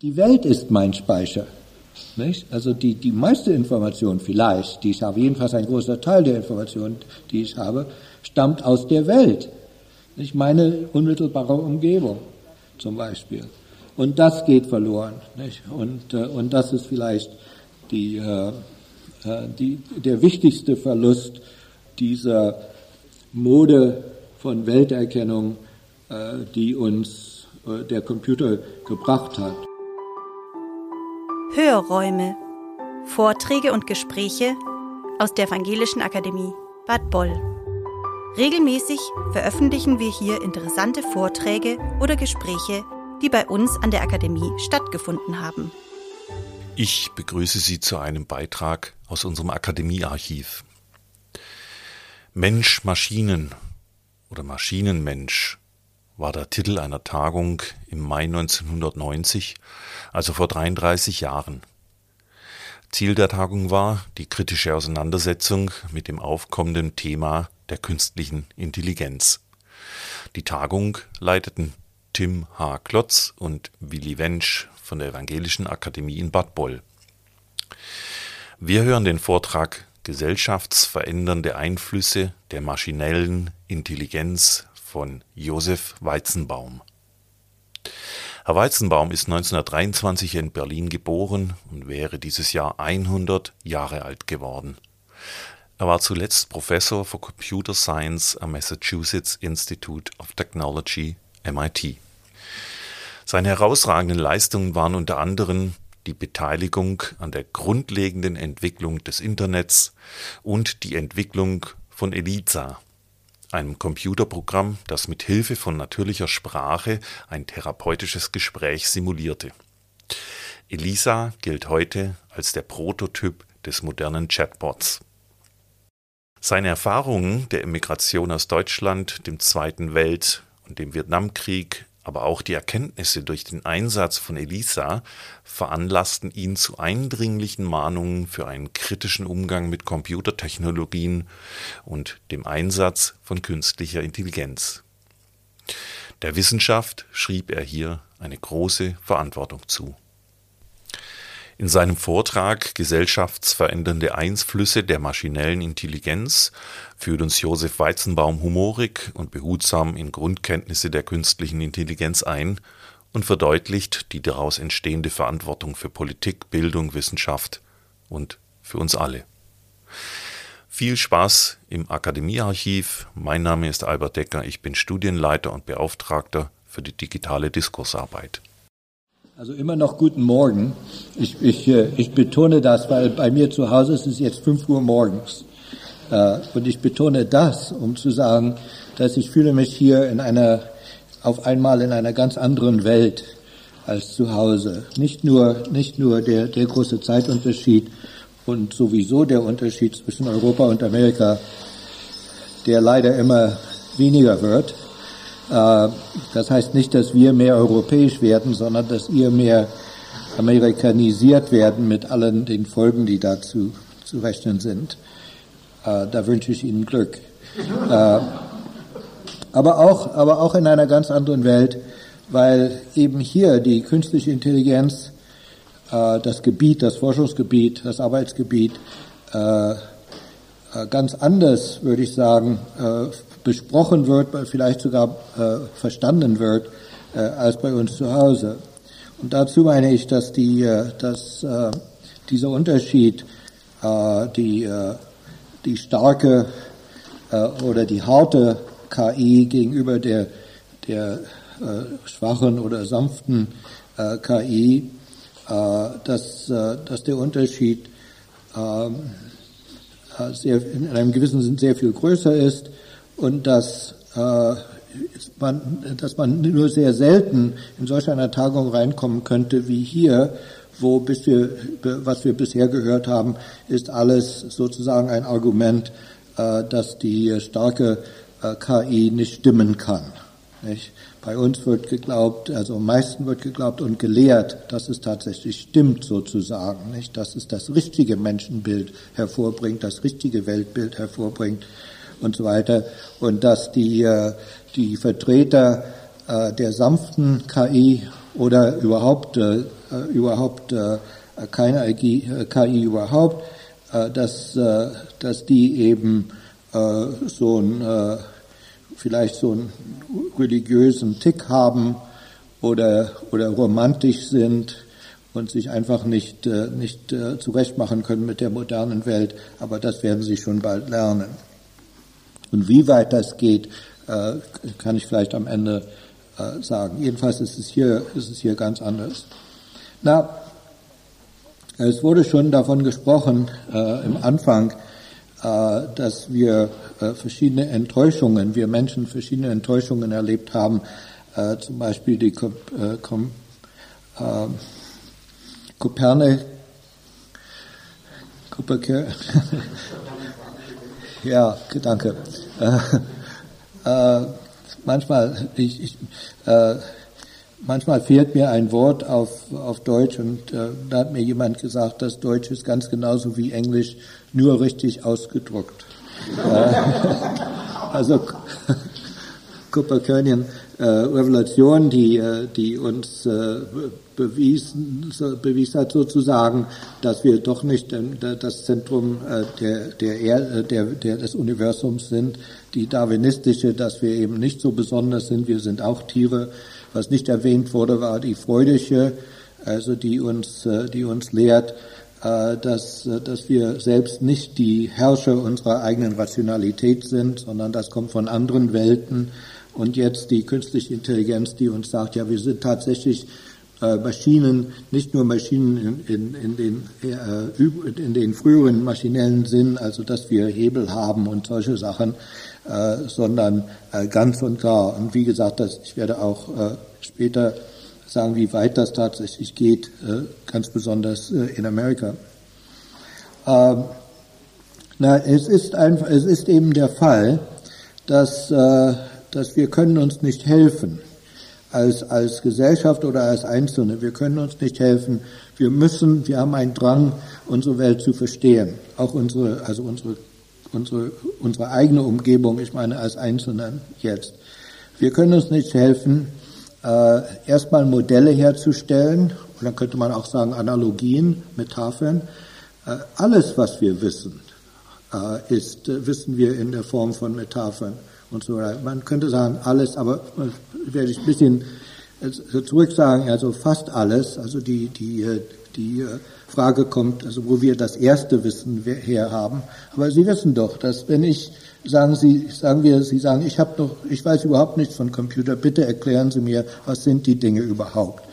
Die Welt ist mein Speicher. Nicht? Also die, die meiste Information vielleicht, die ich habe, jedenfalls ein großer Teil der Information, die ich habe, stammt aus der Welt. Nicht meine unmittelbare Umgebung zum Beispiel. Und das geht verloren. Nicht? Und, äh, und das ist vielleicht die, äh, äh die, der wichtigste Verlust dieser Mode von Welterkennung, äh, die uns äh, der Computer gebracht hat. Hörräume. Vorträge und Gespräche aus der Evangelischen Akademie Bad Boll. Regelmäßig veröffentlichen wir hier interessante Vorträge oder Gespräche, die bei uns an der Akademie stattgefunden haben. Ich begrüße Sie zu einem Beitrag aus unserem Akademiearchiv. Mensch Maschinen oder Maschinenmensch war der Titel einer Tagung im Mai 1990, also vor 33 Jahren. Ziel der Tagung war die kritische Auseinandersetzung mit dem aufkommenden Thema der künstlichen Intelligenz. Die Tagung leiteten Tim H. Klotz und Willi Wensch von der Evangelischen Akademie in Bad Boll. Wir hören den Vortrag Gesellschaftsverändernde Einflüsse der maschinellen Intelligenz von Josef Weizenbaum. Herr Weizenbaum ist 1923 in Berlin geboren und wäre dieses Jahr 100 Jahre alt geworden. Er war zuletzt Professor für Computer Science am Massachusetts Institute of Technology MIT. Seine herausragenden Leistungen waren unter anderem die Beteiligung an der grundlegenden Entwicklung des Internets und die Entwicklung von ELIZA, einem Computerprogramm, das mit Hilfe von natürlicher Sprache ein therapeutisches Gespräch simulierte. Elisa gilt heute als der Prototyp des modernen Chatbots. Seine Erfahrungen der Emigration aus Deutschland, dem Zweiten Welt- und dem Vietnamkrieg aber auch die Erkenntnisse durch den Einsatz von Elisa veranlassten ihn zu eindringlichen Mahnungen für einen kritischen Umgang mit Computertechnologien und dem Einsatz von künstlicher Intelligenz. Der Wissenschaft schrieb er hier eine große Verantwortung zu. In seinem Vortrag Gesellschaftsverändernde Einflüsse der maschinellen Intelligenz führt uns Josef Weizenbaum humorig und behutsam in Grundkenntnisse der künstlichen Intelligenz ein und verdeutlicht die daraus entstehende Verantwortung für Politik, Bildung, Wissenschaft und für uns alle. Viel Spaß im Akademiearchiv. Mein Name ist Albert Decker, ich bin Studienleiter und Beauftragter für die digitale Diskursarbeit. Also immer noch guten Morgen. Ich, ich, äh, ich betone das, weil bei mir zu Hause ist es jetzt 5 Uhr morgens. Äh, und ich betone das, um zu sagen, dass ich fühle mich hier in einer, auf einmal in einer ganz anderen Welt als zu Hause. Nicht nur, nicht nur der, der große Zeitunterschied und sowieso der Unterschied zwischen Europa und Amerika, der leider immer weniger wird, das heißt nicht, dass wir mehr europäisch werden, sondern dass ihr mehr amerikanisiert werden mit allen den Folgen, die dazu zu rechnen sind. Äh, da wünsche ich Ihnen Glück. Äh, aber auch, aber auch in einer ganz anderen Welt, weil eben hier die künstliche Intelligenz, das Gebiet, das Forschungsgebiet, das Arbeitsgebiet ganz anders, würde ich sagen, besprochen wird, vielleicht sogar äh, verstanden wird, äh, als bei uns zu Hause. Und dazu meine ich, dass, die, äh, dass äh, dieser Unterschied, äh, die, äh, die starke äh, oder die harte KI gegenüber der, der äh, schwachen oder sanften äh, KI, äh, dass, äh, dass der Unterschied äh, sehr, in einem gewissen Sinn sehr viel größer ist und dass, äh, man, dass man nur sehr selten in solch einer Tagung reinkommen könnte wie hier, wo bis wir, was wir bisher gehört haben, ist alles sozusagen ein Argument, äh, dass die starke äh, KI nicht stimmen kann. Nicht? Bei uns wird geglaubt, also am meisten wird geglaubt und gelehrt, dass es tatsächlich stimmt sozusagen, nicht? dass es das richtige Menschenbild hervorbringt, das richtige Weltbild hervorbringt und so weiter. Und dass die, äh, die Vertreter äh, der sanften KI oder überhaupt, äh, überhaupt keine KI, überhaupt, dass, dass die eben so ein, vielleicht so einen religiösen Tick haben oder, oder romantisch sind und sich einfach nicht, nicht zurechtmachen können mit der modernen Welt. Aber das werden sie schon bald lernen. Und wie weit das geht, äh, kann ich vielleicht am Ende äh, sagen. Jedenfalls ist es hier, ist es hier ganz anders. Na, es wurde schon davon gesprochen äh, im Anfang, äh, dass wir äh, verschiedene Enttäuschungen, wir Menschen verschiedene Enttäuschungen erlebt haben, äh, zum Beispiel die äh, Kom Kopernik, Kopernik, ja, danke. manchmal, ich, ich manchmal fehlt mir ein Wort auf, auf Deutsch und äh, da hat mir jemand gesagt, dass Deutsch ist ganz genauso wie Englisch, nur richtig ausgedruckt. äh, also Kopernikan äh, Revolution, die, äh, die uns äh, bewiesen, bewiesen hat sozusagen, dass wir doch nicht das Zentrum äh, der, der, er, der, der, des Universums sind, die darwinistische, dass wir eben nicht so besonders sind, wir sind auch Tiere, was nicht erwähnt wurde, war die freudische, also die uns, äh, die uns lehrt, äh, dass, äh, dass wir selbst nicht die Herrscher unserer eigenen Rationalität sind, sondern das kommt von anderen Welten. Und jetzt die künstliche Intelligenz, die uns sagt, ja, wir sind tatsächlich Maschinen, nicht nur Maschinen in, in, in, den, in den früheren maschinellen Sinn, also dass wir Hebel haben und solche Sachen, äh, sondern äh, ganz und gar. Und wie gesagt, das, ich werde auch äh, später sagen, wie weit das tatsächlich geht, äh, ganz besonders äh, in Amerika. Ähm, na, es ist einfach, es ist eben der Fall, dass, äh, dass wir können uns nicht helfen als, als Gesellschaft oder als Einzelne. Wir können uns nicht helfen. Wir müssen, wir haben einen Drang, unsere Welt zu verstehen. Auch unsere, also unsere unsere, unsere eigene Umgebung, ich meine als Einzelnen jetzt. Wir können uns nicht helfen, äh, erstmal Modelle herzustellen, und dann könnte man auch sagen Analogien, Metaphern. Äh, alles, was wir wissen, äh, ist, äh, wissen wir in der Form von Metaphern und so. Man könnte sagen alles, aber äh, werde ich ein bisschen äh, zurück sagen, also fast alles, also die, die, die Frage kommt, also wo wir das erste Wissen her haben. Aber Sie wissen doch, dass wenn ich sagen Sie, sagen wir, Sie sagen, ich habe doch, ich weiß überhaupt nichts von Computer. Bitte erklären Sie mir, was sind die Dinge überhaupt?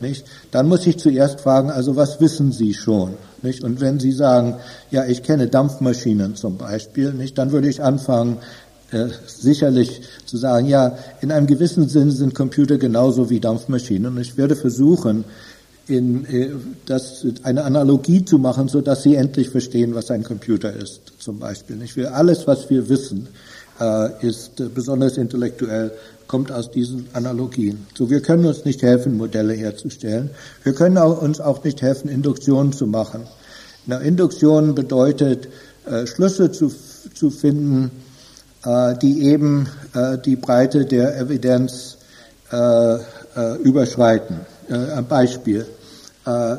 Nicht? Dann muss ich zuerst fragen, also was wissen Sie schon? Nicht? Und wenn Sie sagen, ja, ich kenne Dampfmaschinen zum Beispiel, nicht, dann würde ich anfangen, äh, sicherlich zu sagen, ja, in einem gewissen Sinn sind Computer genauso wie Dampfmaschinen. Und ich werde versuchen, in, äh, das, eine Analogie zu machen, so dass sie endlich verstehen, was ein Computer ist, zum Beispiel. Nicht? Wir, alles, was wir wissen, äh, ist äh, besonders intellektuell, kommt aus diesen Analogien. So, wir können uns nicht helfen, Modelle herzustellen. Wir können auch, uns auch nicht helfen, Induktionen zu machen. Na, Induktion bedeutet, äh, Schlüsse zu, zu finden, die eben äh, die Breite der Evidenz äh, äh, überschreiten. Äh, ein Beispiel. Äh, äh,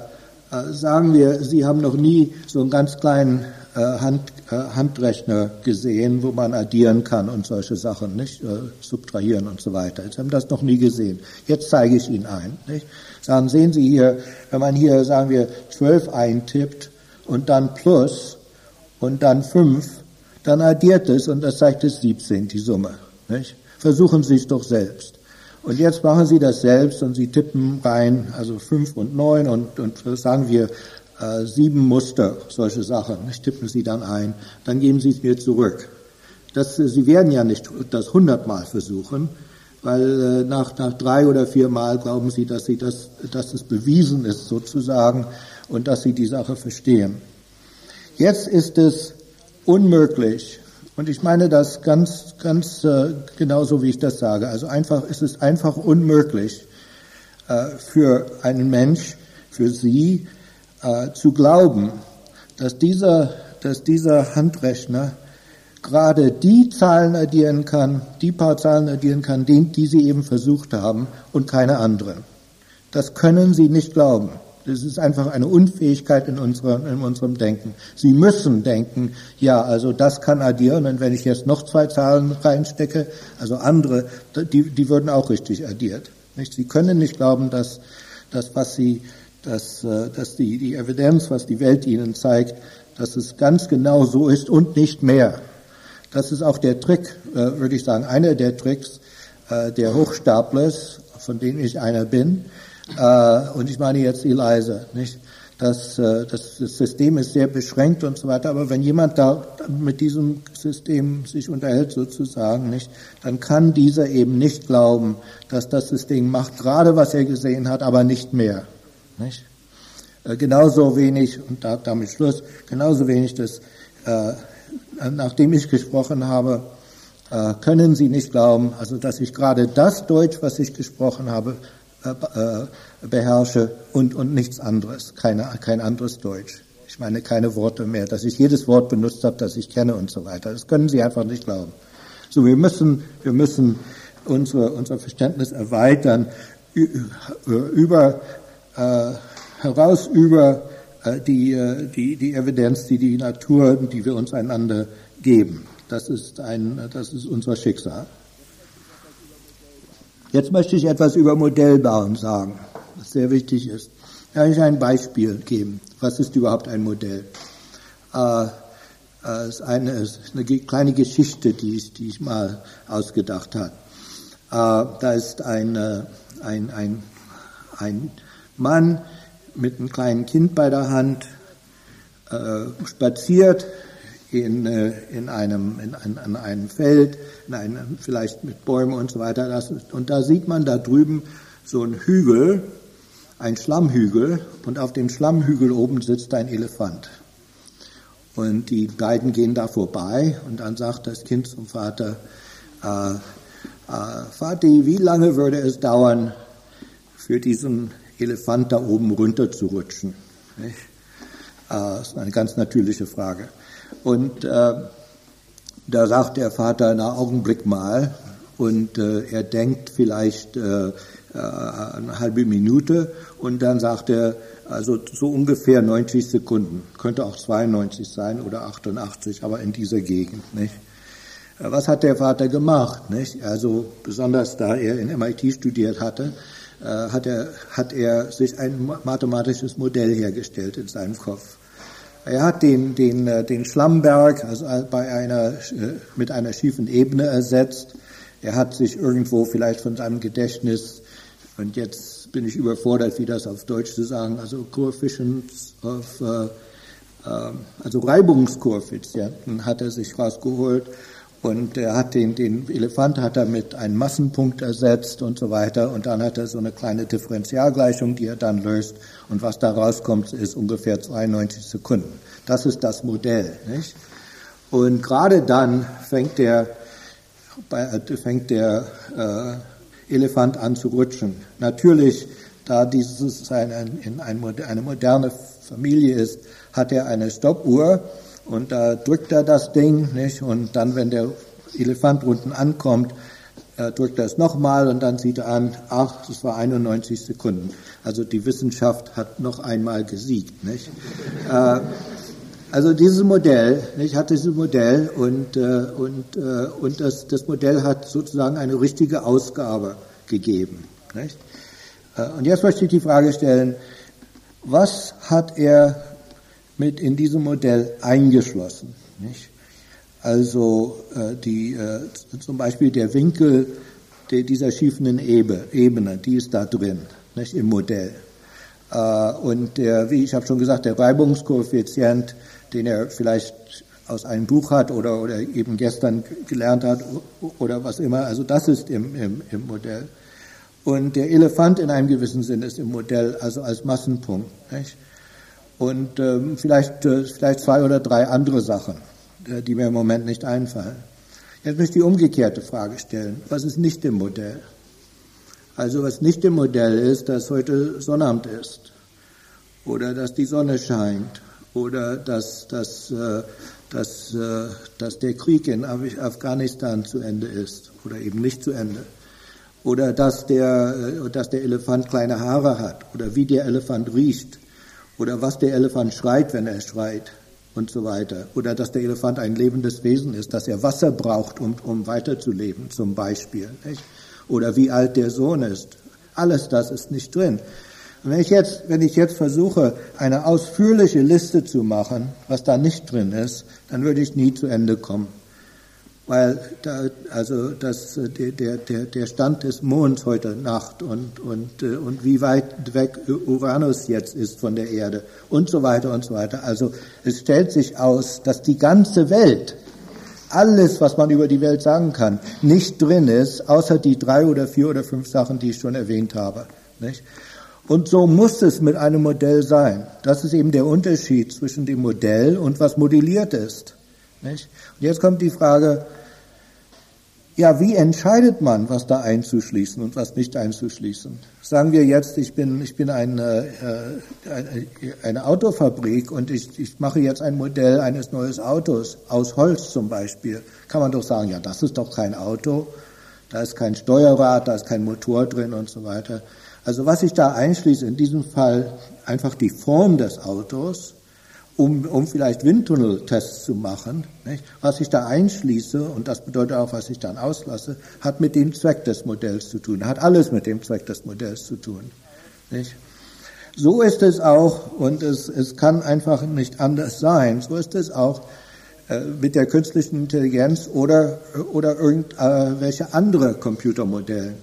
sagen wir, Sie haben noch nie so einen ganz kleinen äh, Hand, äh, Handrechner gesehen, wo man addieren kann und solche Sachen, nicht? Äh, subtrahieren und so weiter. Sie haben das noch nie gesehen. Jetzt zeige ich Ihnen ein. Nicht? Sagen, sehen Sie hier, wenn man hier, sagen wir, 12 eintippt und dann plus und dann 5, dann addiert es und das zeigt es 17, die Summe. Nicht? Versuchen Sie es doch selbst. Und jetzt machen Sie das selbst und Sie tippen rein, also fünf und neun und, und sagen wir äh, sieben Muster, solche Sachen. Das tippen Sie dann ein, dann geben Sie es mir zurück. Das, Sie werden ja nicht das hundertmal versuchen, weil äh, nach, nach drei oder vier Mal glauben Sie, dass Sie das, dass es bewiesen ist sozusagen und dass Sie die Sache verstehen. Jetzt ist es unmöglich, und ich meine das ganz, ganz äh, genauso, wie ich das sage. Also einfach, es ist einfach unmöglich äh, für einen Mensch, für Sie, äh, zu glauben, dass dieser, dass dieser Handrechner gerade die Zahlen addieren kann, die paar Zahlen addieren kann, die, die Sie eben versucht haben und keine anderen. Das können Sie nicht glauben. Das ist einfach eine Unfähigkeit in, unserer, in unserem Denken. Sie müssen denken, ja, also das kann addieren und wenn ich jetzt noch zwei Zahlen reinstecke, also andere, die, die würden auch richtig addiert. Nicht? Sie können nicht glauben, dass das, was Sie, dass, äh, dass die, die Evidenz, was die Welt Ihnen zeigt, dass es ganz genau so ist und nicht mehr. Das ist auch der Trick, äh, würde ich sagen, einer der Tricks äh, der Hochstaplers, von denen ich einer bin, und ich meine jetzt Eliza, nicht? Das, äh, das, das System ist sehr beschränkt und so weiter, aber wenn jemand da mit diesem System sich unterhält sozusagen, nicht, dann kann dieser eben nicht glauben, dass das System macht gerade was er gesehen hat, aber nicht mehr. Nicht? Äh, genauso wenig, und da, damit Schluss, genauso wenig das, äh, nachdem ich gesprochen habe, äh, können Sie nicht glauben, also dass ich gerade das Deutsch, was ich gesprochen habe, äh, äh, beherrsche und, und nichts anderes, keine, kein anderes Deutsch. Ich meine keine Worte mehr, dass ich jedes Wort benutzt habe, das ich kenne und so weiter. Das können Sie einfach nicht glauben. So, wir müssen, wir müssen unsere, unser Verständnis erweitern über, äh, heraus über äh, die, äh, die, die Evidenz, die die Natur, die wir uns einander geben. Das ist ein, das ist unser Schicksal. Jetzt möchte ich etwas über Modellbauen sagen, was sehr wichtig ist. Da kann ich ein Beispiel geben. Was ist überhaupt ein Modell? Äh, äh, ist eine, ist eine kleine Geschichte, die ich, die ich mal ausgedacht habe. Äh, da ist ein, äh, ein, ein, ein Mann mit einem kleinen Kind bei der Hand, äh, spaziert in, äh, in einem, in, in, an einem Feld, in einem, vielleicht mit Bäumen und so weiter. Das, und da sieht man da drüben so einen Hügel, ein Schlammhügel, und auf dem Schlammhügel oben sitzt ein Elefant. Und die beiden gehen da vorbei und dann sagt das Kind zum Vater, äh, äh, Vati, wie lange würde es dauern, für diesen Elefant da oben runter zu rutschen? Äh, das ist eine ganz natürliche Frage. Und äh, da sagt der Vater, na Augenblick mal, und äh, er denkt vielleicht äh, äh, eine halbe Minute und dann sagt er, also so ungefähr 90 Sekunden, könnte auch 92 sein oder 88, aber in dieser Gegend. Nicht? Äh, was hat der Vater gemacht? Nicht? Also besonders da er in MIT studiert hatte, äh, hat, er, hat er sich ein mathematisches Modell hergestellt in seinem Kopf. Er hat den, den, äh, den Schlammberg also bei einer, äh, mit einer schiefen Ebene ersetzt. Er hat sich irgendwo vielleicht von seinem Gedächtnis, und jetzt bin ich überfordert, wie das auf Deutsch zu sagen, also Coefficients of, äh, äh, also Reibungskoeffizienten hat er sich rausgeholt und er hat den, den Elefant hat er mit einem Massenpunkt ersetzt und so weiter. Und dann hat er so eine kleine Differentialgleichung, die er dann löst. Und was da rauskommt, ist ungefähr 92 Sekunden. Das ist das Modell. Nicht? Und gerade dann fängt der, fängt der äh, Elefant an zu rutschen. Natürlich, da dieses eine, in eine moderne Familie ist, hat er eine Stoppuhr und da drückt er das Ding, nicht? Und dann, wenn der Elefant unten ankommt, äh, drückt er es nochmal und dann sieht er an, ach, das war 91 Sekunden. Also die Wissenschaft hat noch einmal gesiegt, nicht? äh, also dieses Modell, ich hatte dieses Modell und, äh, und, und das, das Modell hat sozusagen eine richtige Ausgabe gegeben. Nicht? Und jetzt möchte ich die Frage stellen, was hat er mit in diesem Modell eingeschlossen. Nicht? Also äh, die, äh, zum Beispiel der Winkel der, dieser schiefenden Ebene, die ist da drin, nicht, im Modell. Äh, und der, wie ich habe schon gesagt, der Reibungskoeffizient, den er vielleicht aus einem Buch hat oder, oder eben gestern gelernt hat oder was immer, also das ist im, im, im Modell. Und der Elefant in einem gewissen Sinn ist im Modell, also als Massenpunkt. Nicht? Und ähm, vielleicht, äh, vielleicht zwei oder drei andere Sachen, äh, die mir im Moment nicht einfallen. Jetzt möchte ich die umgekehrte Frage stellen. Was ist nicht im Modell? Also was nicht im Modell ist, dass heute Sonnabend ist oder dass die Sonne scheint oder dass, dass, äh, dass, dass der Krieg in Afghanistan zu Ende ist oder eben nicht zu Ende oder dass der, äh, dass der Elefant kleine Haare hat oder wie der Elefant riecht oder was der Elefant schreit, wenn er schreit und so weiter. Oder dass der Elefant ein lebendes Wesen ist, dass er Wasser braucht, um, um weiterzuleben, zum Beispiel. Nicht? Oder wie alt der Sohn ist. Alles das ist nicht drin. Und wenn ich jetzt, wenn ich jetzt versuche, eine ausführliche Liste zu machen, was da nicht drin ist, dann würde ich nie zu Ende kommen weil da, also das, der, der, der Stand des Monds heute Nacht und, und, äh, und wie weit weg Uranus jetzt ist von der Erde und so weiter und so weiter. Also es stellt sich aus, dass die ganze Welt, alles, was man über die Welt sagen kann, nicht drin ist, außer die drei oder vier oder fünf Sachen, die ich schon erwähnt habe. Nicht? Und so muss es mit einem Modell sein. Das ist eben der Unterschied zwischen dem Modell und was modelliert ist. Nicht? Und jetzt kommt die Frage, ja, wie entscheidet man, was da einzuschließen und was nicht einzuschließen? Sagen wir jetzt, ich bin, ich bin eine, äh, eine Autofabrik und ich, ich mache jetzt ein Modell eines neuen Autos, aus Holz zum Beispiel. Kann man doch sagen, ja, das ist doch kein Auto, da ist kein Steuerrad, da ist kein Motor drin und so weiter. Also was ich da einschließe, in diesem Fall einfach die Form des Autos, um, um vielleicht Windtunneltests zu machen. Nicht? Was ich da einschließe, und das bedeutet auch, was ich dann auslasse, hat mit dem Zweck des Modells zu tun, hat alles mit dem Zweck des Modells zu tun. Nicht? So ist es auch, und es, es kann einfach nicht anders sein, so ist es auch äh, mit der künstlichen Intelligenz oder, oder irgendwelche äh, andere Computermodellen.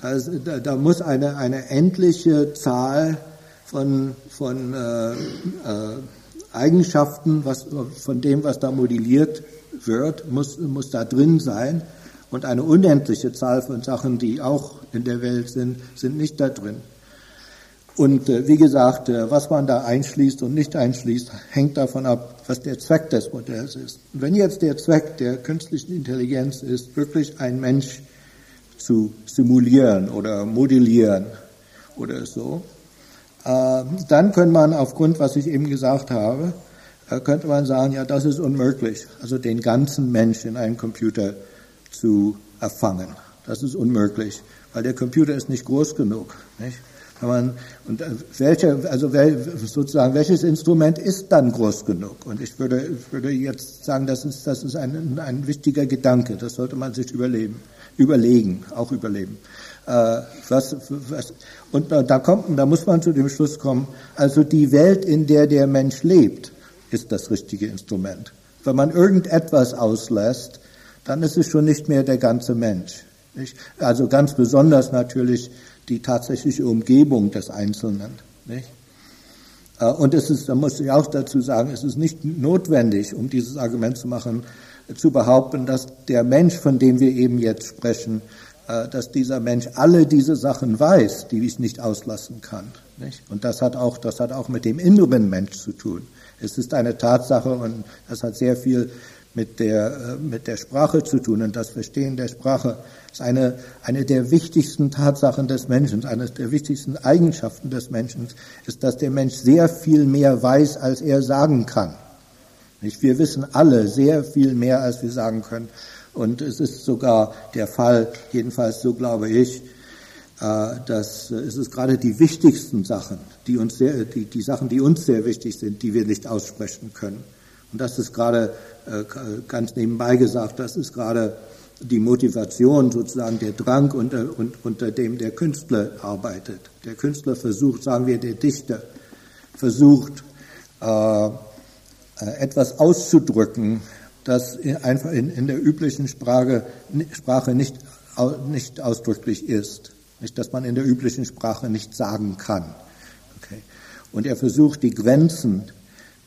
Da, ist, da, da muss eine, eine endliche Zahl von, von äh, äh, Eigenschaften was, von dem, was da modelliert wird, muss, muss da drin sein. Und eine unendliche Zahl von Sachen, die auch in der Welt sind, sind nicht da drin. Und äh, wie gesagt, äh, was man da einschließt und nicht einschließt, hängt davon ab, was der Zweck des Modells ist. Und wenn jetzt der Zweck der künstlichen Intelligenz ist, wirklich ein Mensch zu simulieren oder modellieren oder so, dann könnte man aufgrund, was ich eben gesagt habe, äh, könnte man sagen, ja, das ist unmöglich, also den ganzen Mensch in einem Computer zu erfangen. Das ist unmöglich, weil der Computer ist nicht groß genug. Nicht? Wenn man, und äh, welche, also sozusagen, welches Instrument ist dann groß genug? Und ich würde, würde jetzt sagen, das ist, das ist ein, ein wichtiger Gedanke. Das sollte man sich überleben, überlegen, auch überleben. Äh, was, was, und da kommt, da muss man zu dem Schluss kommen, also die Welt, in der der Mensch lebt, ist das richtige Instrument. Wenn man irgendetwas auslässt, dann ist es schon nicht mehr der ganze Mensch. Nicht? Also ganz besonders natürlich die tatsächliche Umgebung des Einzelnen. Nicht? Äh, und es ist, da muss ich auch dazu sagen, es ist nicht notwendig, um dieses Argument zu machen, zu behaupten, dass der Mensch, von dem wir eben jetzt sprechen, dass dieser Mensch alle diese Sachen weiß, die ich nicht auslassen kann. Nicht? Und das hat auch, das hat auch mit dem inneren Mensch zu tun. Es ist eine Tatsache und das hat sehr viel mit der, äh, mit der Sprache zu tun. Und das Verstehen der Sprache ist eine, eine der wichtigsten Tatsachen des Menschen, eine der wichtigsten Eigenschaften des Menschen, ist, dass der Mensch sehr viel mehr weiß, als er sagen kann. Nicht? Wir wissen alle sehr viel mehr, als wir sagen können. Und es ist sogar der Fall, jedenfalls so glaube ich, äh, dass es ist gerade die wichtigsten Sachen, die uns sehr, die, die Sachen, die uns sehr wichtig sind, die wir nicht aussprechen können. Und das ist gerade äh, ganz nebenbei gesagt, das ist gerade die Motivation, sozusagen der Drang, unter, unter dem der Künstler arbeitet. Der Künstler versucht, sagen wir, der Dichter versucht, äh, etwas auszudrücken, das einfach in, in der üblichen Sprache, Sprache nicht, nicht ausdrücklich ist. Nicht, dass man in der üblichen Sprache nicht sagen kann. Okay. Und er versucht, die Grenzen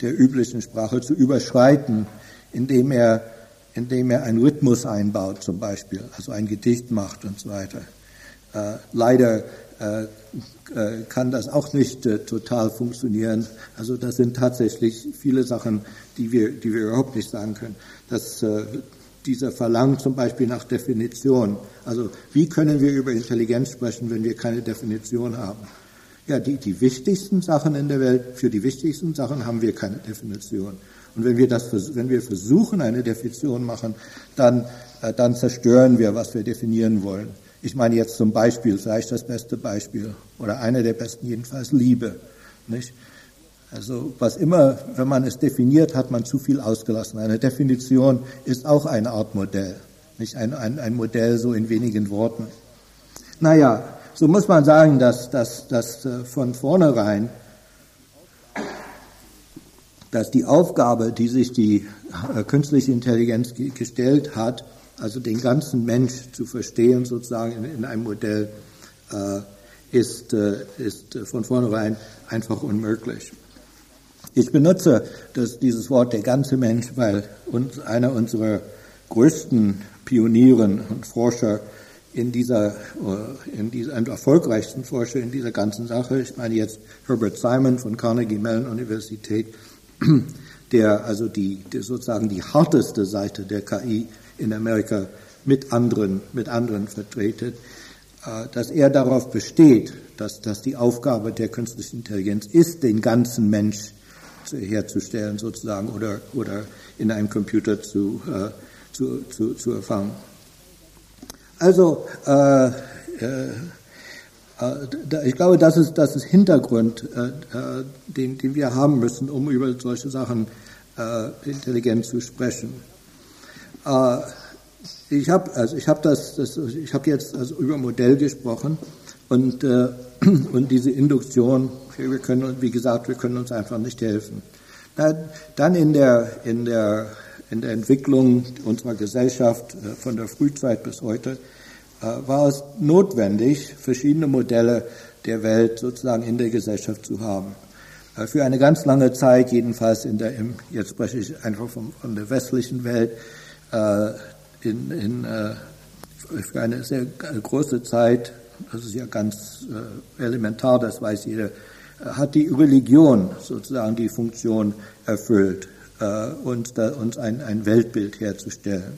der üblichen Sprache zu überschreiten, indem er, indem er einen Rhythmus einbaut, zum Beispiel, also ein Gedicht macht und so weiter. Äh, leider kann das auch nicht äh, total funktionieren. Also das sind tatsächlich viele Sachen, die wir, die wir überhaupt nicht sagen können. Dass äh, dieser verlangt zum Beispiel nach Definition. Also wie können wir über Intelligenz sprechen, wenn wir keine Definition haben? Ja, die, die wichtigsten Sachen in der Welt, für die wichtigsten Sachen haben wir keine Definition. Und wenn wir das, wenn wir versuchen, eine Definition machen, dann, äh, dann zerstören wir, was wir definieren wollen. Ich meine jetzt zum Beispiel, vielleicht das beste Beispiel oder einer der besten jedenfalls, Liebe. Nicht? Also was immer, wenn man es definiert, hat man zu viel ausgelassen. Eine Definition ist auch eine Art Modell, nicht ein, ein, ein Modell so in wenigen Worten. Naja, so muss man sagen, dass, dass, dass äh, von vornherein, dass die Aufgabe, die sich die äh, künstliche Intelligenz gestellt hat, also den ganzen Mensch zu verstehen, sozusagen in, in einem Modell, äh, ist, äh, ist von vornherein einfach unmöglich. Ich benutze das, dieses Wort der ganze Mensch, weil uns, einer unserer größten Pionieren und Forscher in dieser, äh, in dieser, ein erfolgreichsten Forscher in dieser ganzen Sache, ich meine jetzt Herbert Simon von Carnegie Mellon Universität, der also die, die sozusagen die harteste Seite der KI in Amerika mit anderen, mit anderen vertretet, äh, dass er darauf besteht, dass, dass die Aufgabe der künstlichen Intelligenz ist, den ganzen Mensch herzustellen sozusagen oder, oder in einem Computer zu, äh, zu, zu, zu erfangen. Also äh, äh, äh ich glaube, das ist, das ist Hintergrund, den, den wir haben müssen, um über solche Sachen intelligent zu sprechen. Ich habe also ich habe das, das ich habe jetzt also über Modell gesprochen und und diese Induktion wir können, wie gesagt, wir können uns einfach nicht helfen. Dann in der, in der, in der Entwicklung unserer Gesellschaft äh, von der Frühzeit bis heute äh, war es notwendig, verschiedene Modelle der Welt sozusagen in der Gesellschaft zu haben. Äh, für eine ganz lange Zeit, jedenfalls in der, jetzt spreche ich einfach von, von der westlichen Welt, in, in, für eine sehr große Zeit, das ist ja ganz elementar, das weiß jeder, hat die Religion sozusagen die Funktion erfüllt, äh, uns, da, uns ein, ein Weltbild herzustellen.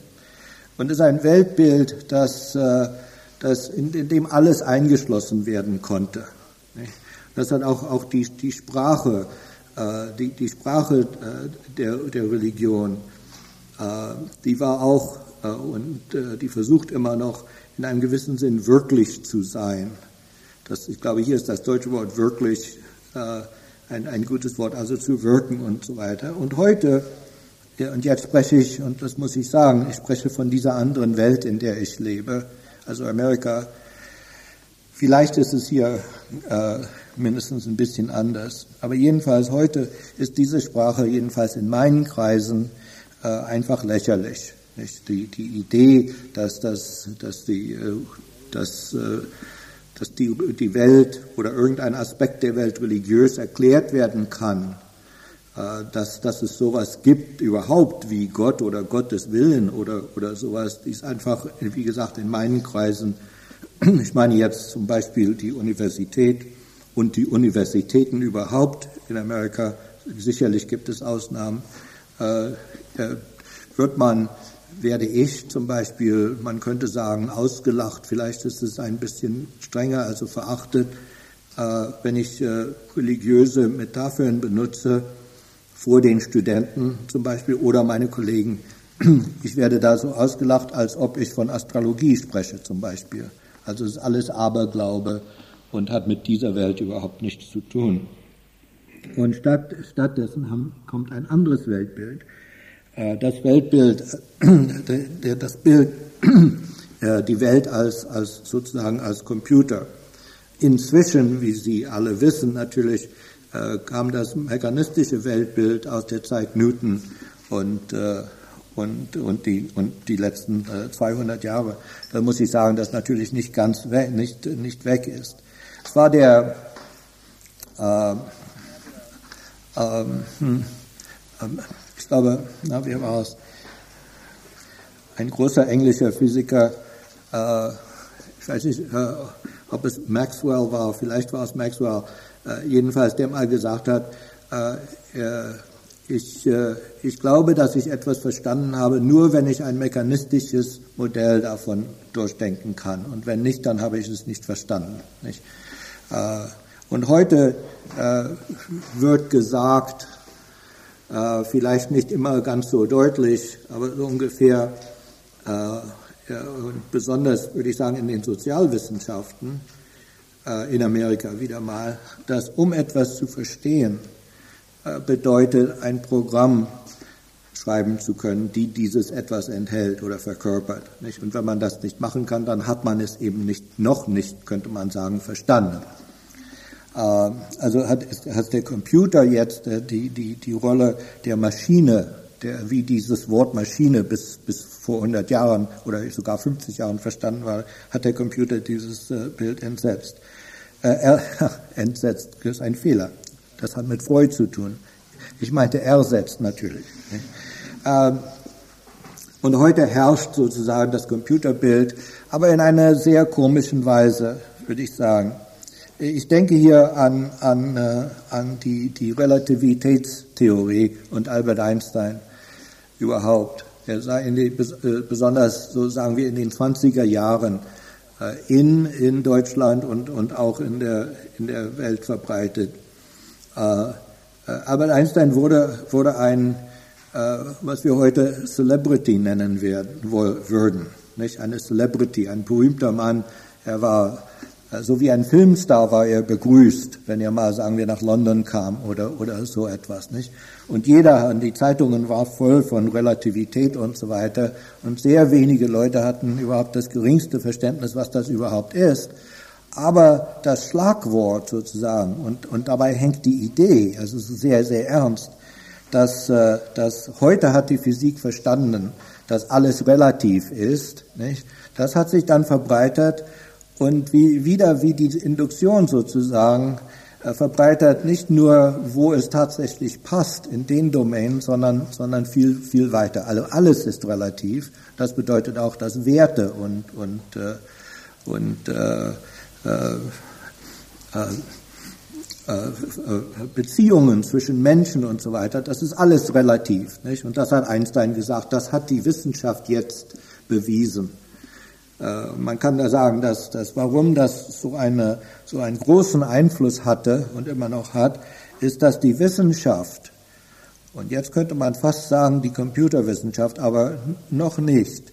Und es ist ein Weltbild, das, äh, das in, in dem alles eingeschlossen werden konnte. Das hat auch, auch die, die Sprache, äh, die, die Sprache äh, der, der Religion, äh, die war auch äh, und die versucht immer noch in einem gewissen Sinn wirklich zu sein. Das, ich glaube, hier ist das deutsche Wort wirklich äh, ein, ein gutes Wort, also zu wirken und so weiter. Und heute, und jetzt spreche ich, und das muss ich sagen, ich spreche von dieser anderen Welt, in der ich lebe, also Amerika. Vielleicht ist es hier äh, mindestens ein bisschen anders. Aber jedenfalls heute ist diese Sprache, jedenfalls in meinen Kreisen, äh, einfach lächerlich. Nicht? Die, die Idee, dass, dass, dass, die, äh, dass äh, dass die, die Welt oder irgendein Aspekt der Welt religiös erklärt werden kann, äh, dass, dass es sowas gibt überhaupt wie Gott oder Gottes Willen oder, oder sowas, die ist einfach, wie gesagt, in meinen Kreisen, ich meine jetzt zum Beispiel die Universität und die Universitäten überhaupt in Amerika, sicherlich gibt es Ausnahmen, wird man werde ich zum Beispiel, man könnte sagen, ausgelacht, vielleicht ist es ein bisschen strenger, also verachtet, äh, wenn ich äh, religiöse Metaphern benutze vor den Studenten zum Beispiel oder meine Kollegen. Ich werde da so ausgelacht, als ob ich von Astrologie spreche zum Beispiel. Also es ist alles Aberglaube und hat mit dieser Welt überhaupt nichts zu tun. Und statt, stattdessen haben, kommt ein anderes Weltbild. Äh, das Weltbild, äh, das Bild, äh, die Welt als, als sozusagen als Computer. Inzwischen, wie Sie alle wissen, natürlich kam das mechanistische Weltbild aus der Zeit Newton und, und, und, die, und die letzten 200 Jahre. Da muss ich sagen, dass natürlich nicht ganz weg, nicht, nicht weg ist. Es war der, äh, ähm, hm, ähm, glaube, na, wie war es? Ein großer englischer Physiker, äh, ich weiß nicht, äh, ob es Maxwell war, vielleicht war es Maxwell, äh, jedenfalls, der mal gesagt hat, äh, ich, äh, ich glaube, dass ich etwas verstanden habe, nur wenn ich ein mechanistisches Modell davon durchdenken kann. Und wenn nicht, dann habe ich es nicht verstanden. Nicht? Äh, und heute wird gesagt, äh, vielleicht nicht immer ganz so deutlich, aber so ungefähr, äh, und besonders würde ich sagen in den Sozialwissenschaften äh, in Amerika wieder mal, dass um etwas zu verstehen, äh, bedeutet ein Programm schreiben zu können, die dieses etwas enthält oder verkörpert. Nicht? Und wenn man das nicht machen kann, dann hat man es eben nicht, noch nicht, könnte man sagen, verstanden. Äh, also hat, hat der Computer jetzt die, die, die Rolle der Maschine der, wie dieses Wort Maschine bis, bis vor 100 Jahren oder sogar 50 Jahren verstanden war, hat der Computer dieses äh, Bild entsetzt. Äh, entsetzt ist ein Fehler. Das hat mit Freud zu tun. Ich meinte ersetzt natürlich. Ähm, und heute herrscht sozusagen das Computerbild, aber in einer sehr komischen Weise, würde ich sagen. Ich denke hier an, an, äh, an die, die Relativitätstheorie und Albert Einstein überhaupt. Er sei die, äh, besonders, so sagen wir, in den 20er Jahren äh, in, in Deutschland und, und auch in der, in der Welt verbreitet. Albert Einstein wurde, wurde ein, was wir heute Celebrity nennen werden, würden. Nicht? Eine Celebrity, ein berühmter Mann. Er war so wie ein Filmstar war er begrüßt, wenn er mal, sagen wir, nach London kam oder, oder so etwas, nicht? Und jeder, und die Zeitungen waren voll von Relativität und so weiter. Und sehr wenige Leute hatten überhaupt das geringste Verständnis, was das überhaupt ist. Aber das Schlagwort sozusagen, und, und dabei hängt die Idee, also sehr, sehr ernst, dass, äh, dass heute hat die Physik verstanden, dass alles relativ ist, nicht? Das hat sich dann verbreitert und wie, wieder wie die Induktion sozusagen äh, verbreitert nicht nur, wo es tatsächlich passt in den Domänen, sondern, sondern viel, viel weiter. Also alles ist relativ. Das bedeutet auch, dass Werte und, und, äh, und äh, äh, äh, äh Beziehungen zwischen Menschen und so weiter, das ist alles relativ. Nicht? Und das hat Einstein gesagt, das hat die Wissenschaft jetzt bewiesen. Äh, man kann da sagen, dass, dass warum das so, eine, so einen großen Einfluss hatte und immer noch hat, ist, dass die Wissenschaft, und jetzt könnte man fast sagen die Computerwissenschaft, aber noch nicht,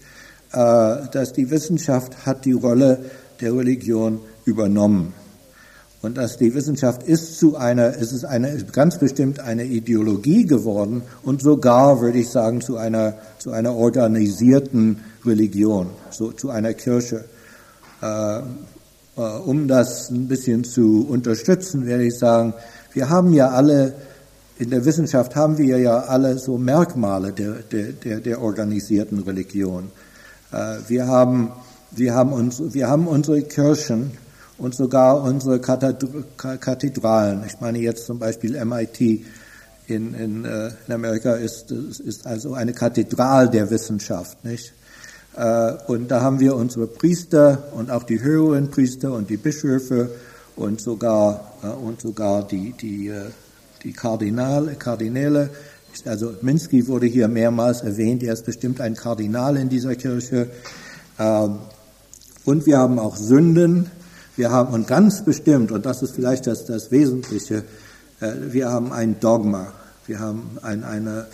äh, dass die Wissenschaft hat die Rolle der Religion übernommen. Und dass die Wissenschaft ist zu einer, ist es eine, ganz bestimmt eine Ideologie geworden und sogar, würde ich sagen, zu einer, zu einer organisierten Religion, so zu einer Kirche. Äh, äh, um das ein bisschen zu unterstützen, werde ich sagen, wir haben ja alle, in der Wissenschaft haben wir ja alle so Merkmale der, der, der, der organisierten Religion. Äh, wir haben, wir haben uns, wir haben unsere Kirchen, und sogar unsere Kathedralen. Ich meine jetzt zum Beispiel MIT in, in, äh, in Amerika ist, ist also eine Kathedral der Wissenschaft, nicht? Äh, und da haben wir unsere Priester und auch die höheren Priester und die Bischöfe und sogar, äh, und sogar die, die, die Kardinale, Kardinäle. Also Minsky wurde hier mehrmals erwähnt, er ist bestimmt ein Kardinal in dieser Kirche. Ähm, und wir haben auch Sünden, wir haben, und ganz bestimmt, und das ist vielleicht das, das Wesentliche, äh, wir haben ein Dogma. Wir haben ein, eine,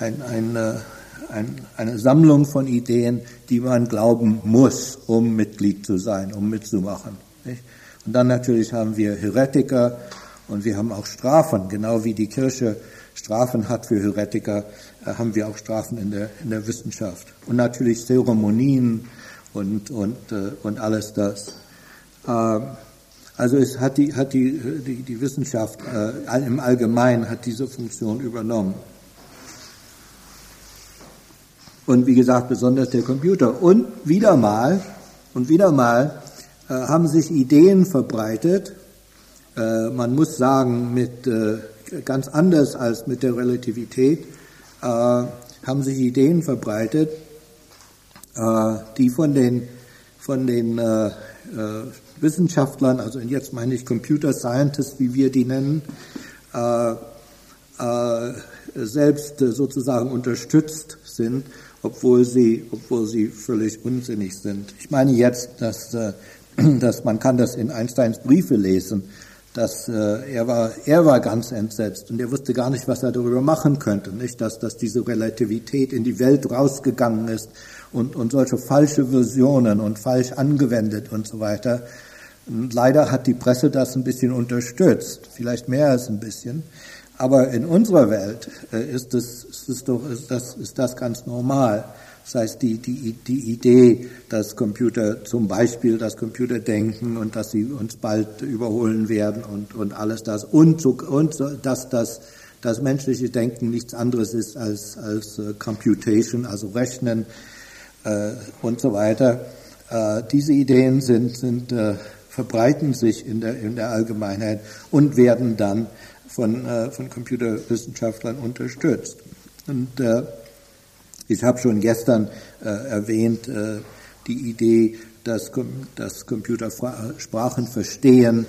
ein, eine, ein, eine Sammlung von Ideen, die man glauben muss, um Mitglied zu sein, um mitzumachen. Nicht? Und dann natürlich haben wir Heretiker und wir haben auch Strafen, genau wie die Kirche Strafen hat für Heretiker, äh, haben wir auch Strafen in der, in der Wissenschaft. Und natürlich Zeremonien und, und, äh, und alles das. Ähm, also es hat die, hat die, die, die Wissenschaft äh, im Allgemeinen hat diese Funktion übernommen. Und wie gesagt, besonders der Computer. Und wieder mal, und wieder mal äh, haben sich Ideen verbreitet, äh, man muss sagen, mit, äh, ganz anders als mit der Relativität, äh, haben sich Ideen verbreitet, äh, die von den, von den Wissenschaftlern, also jetzt meine ich Computer Scientists, wie wir die nennen, äh, äh, selbst äh, sozusagen unterstützt sind, obwohl sie, obwohl sie völlig unsinnig sind. Ich meine jetzt, dass, äh, dass man kann das in Einsteins Briefe lesen, dass äh, er war er war ganz entsetzt und er wusste gar nicht, was er darüber machen könnte, nicht, dass dass diese Relativität in die Welt rausgegangen ist und und solche falsche Versionen und falsch angewendet und so weiter. Leider hat die Presse das ein bisschen unterstützt, vielleicht mehr als ein bisschen. Aber in unserer Welt äh, ist, das, ist, doch, ist, das, ist das ganz normal. Das heißt, die, die, die Idee, dass Computer zum Beispiel das Computer denken und dass sie uns bald überholen werden und, und alles das und, und dass das, das menschliche Denken nichts anderes ist als, als uh, Computation, also Rechnen äh, und so weiter. Äh, diese Ideen sind, sind, äh, verbreiten sich in der, in der Allgemeinheit und werden dann von, äh, von Computerwissenschaftlern unterstützt. Und äh, ich habe schon gestern äh, erwähnt, äh, die Idee, dass, dass Computer Sprachen verstehen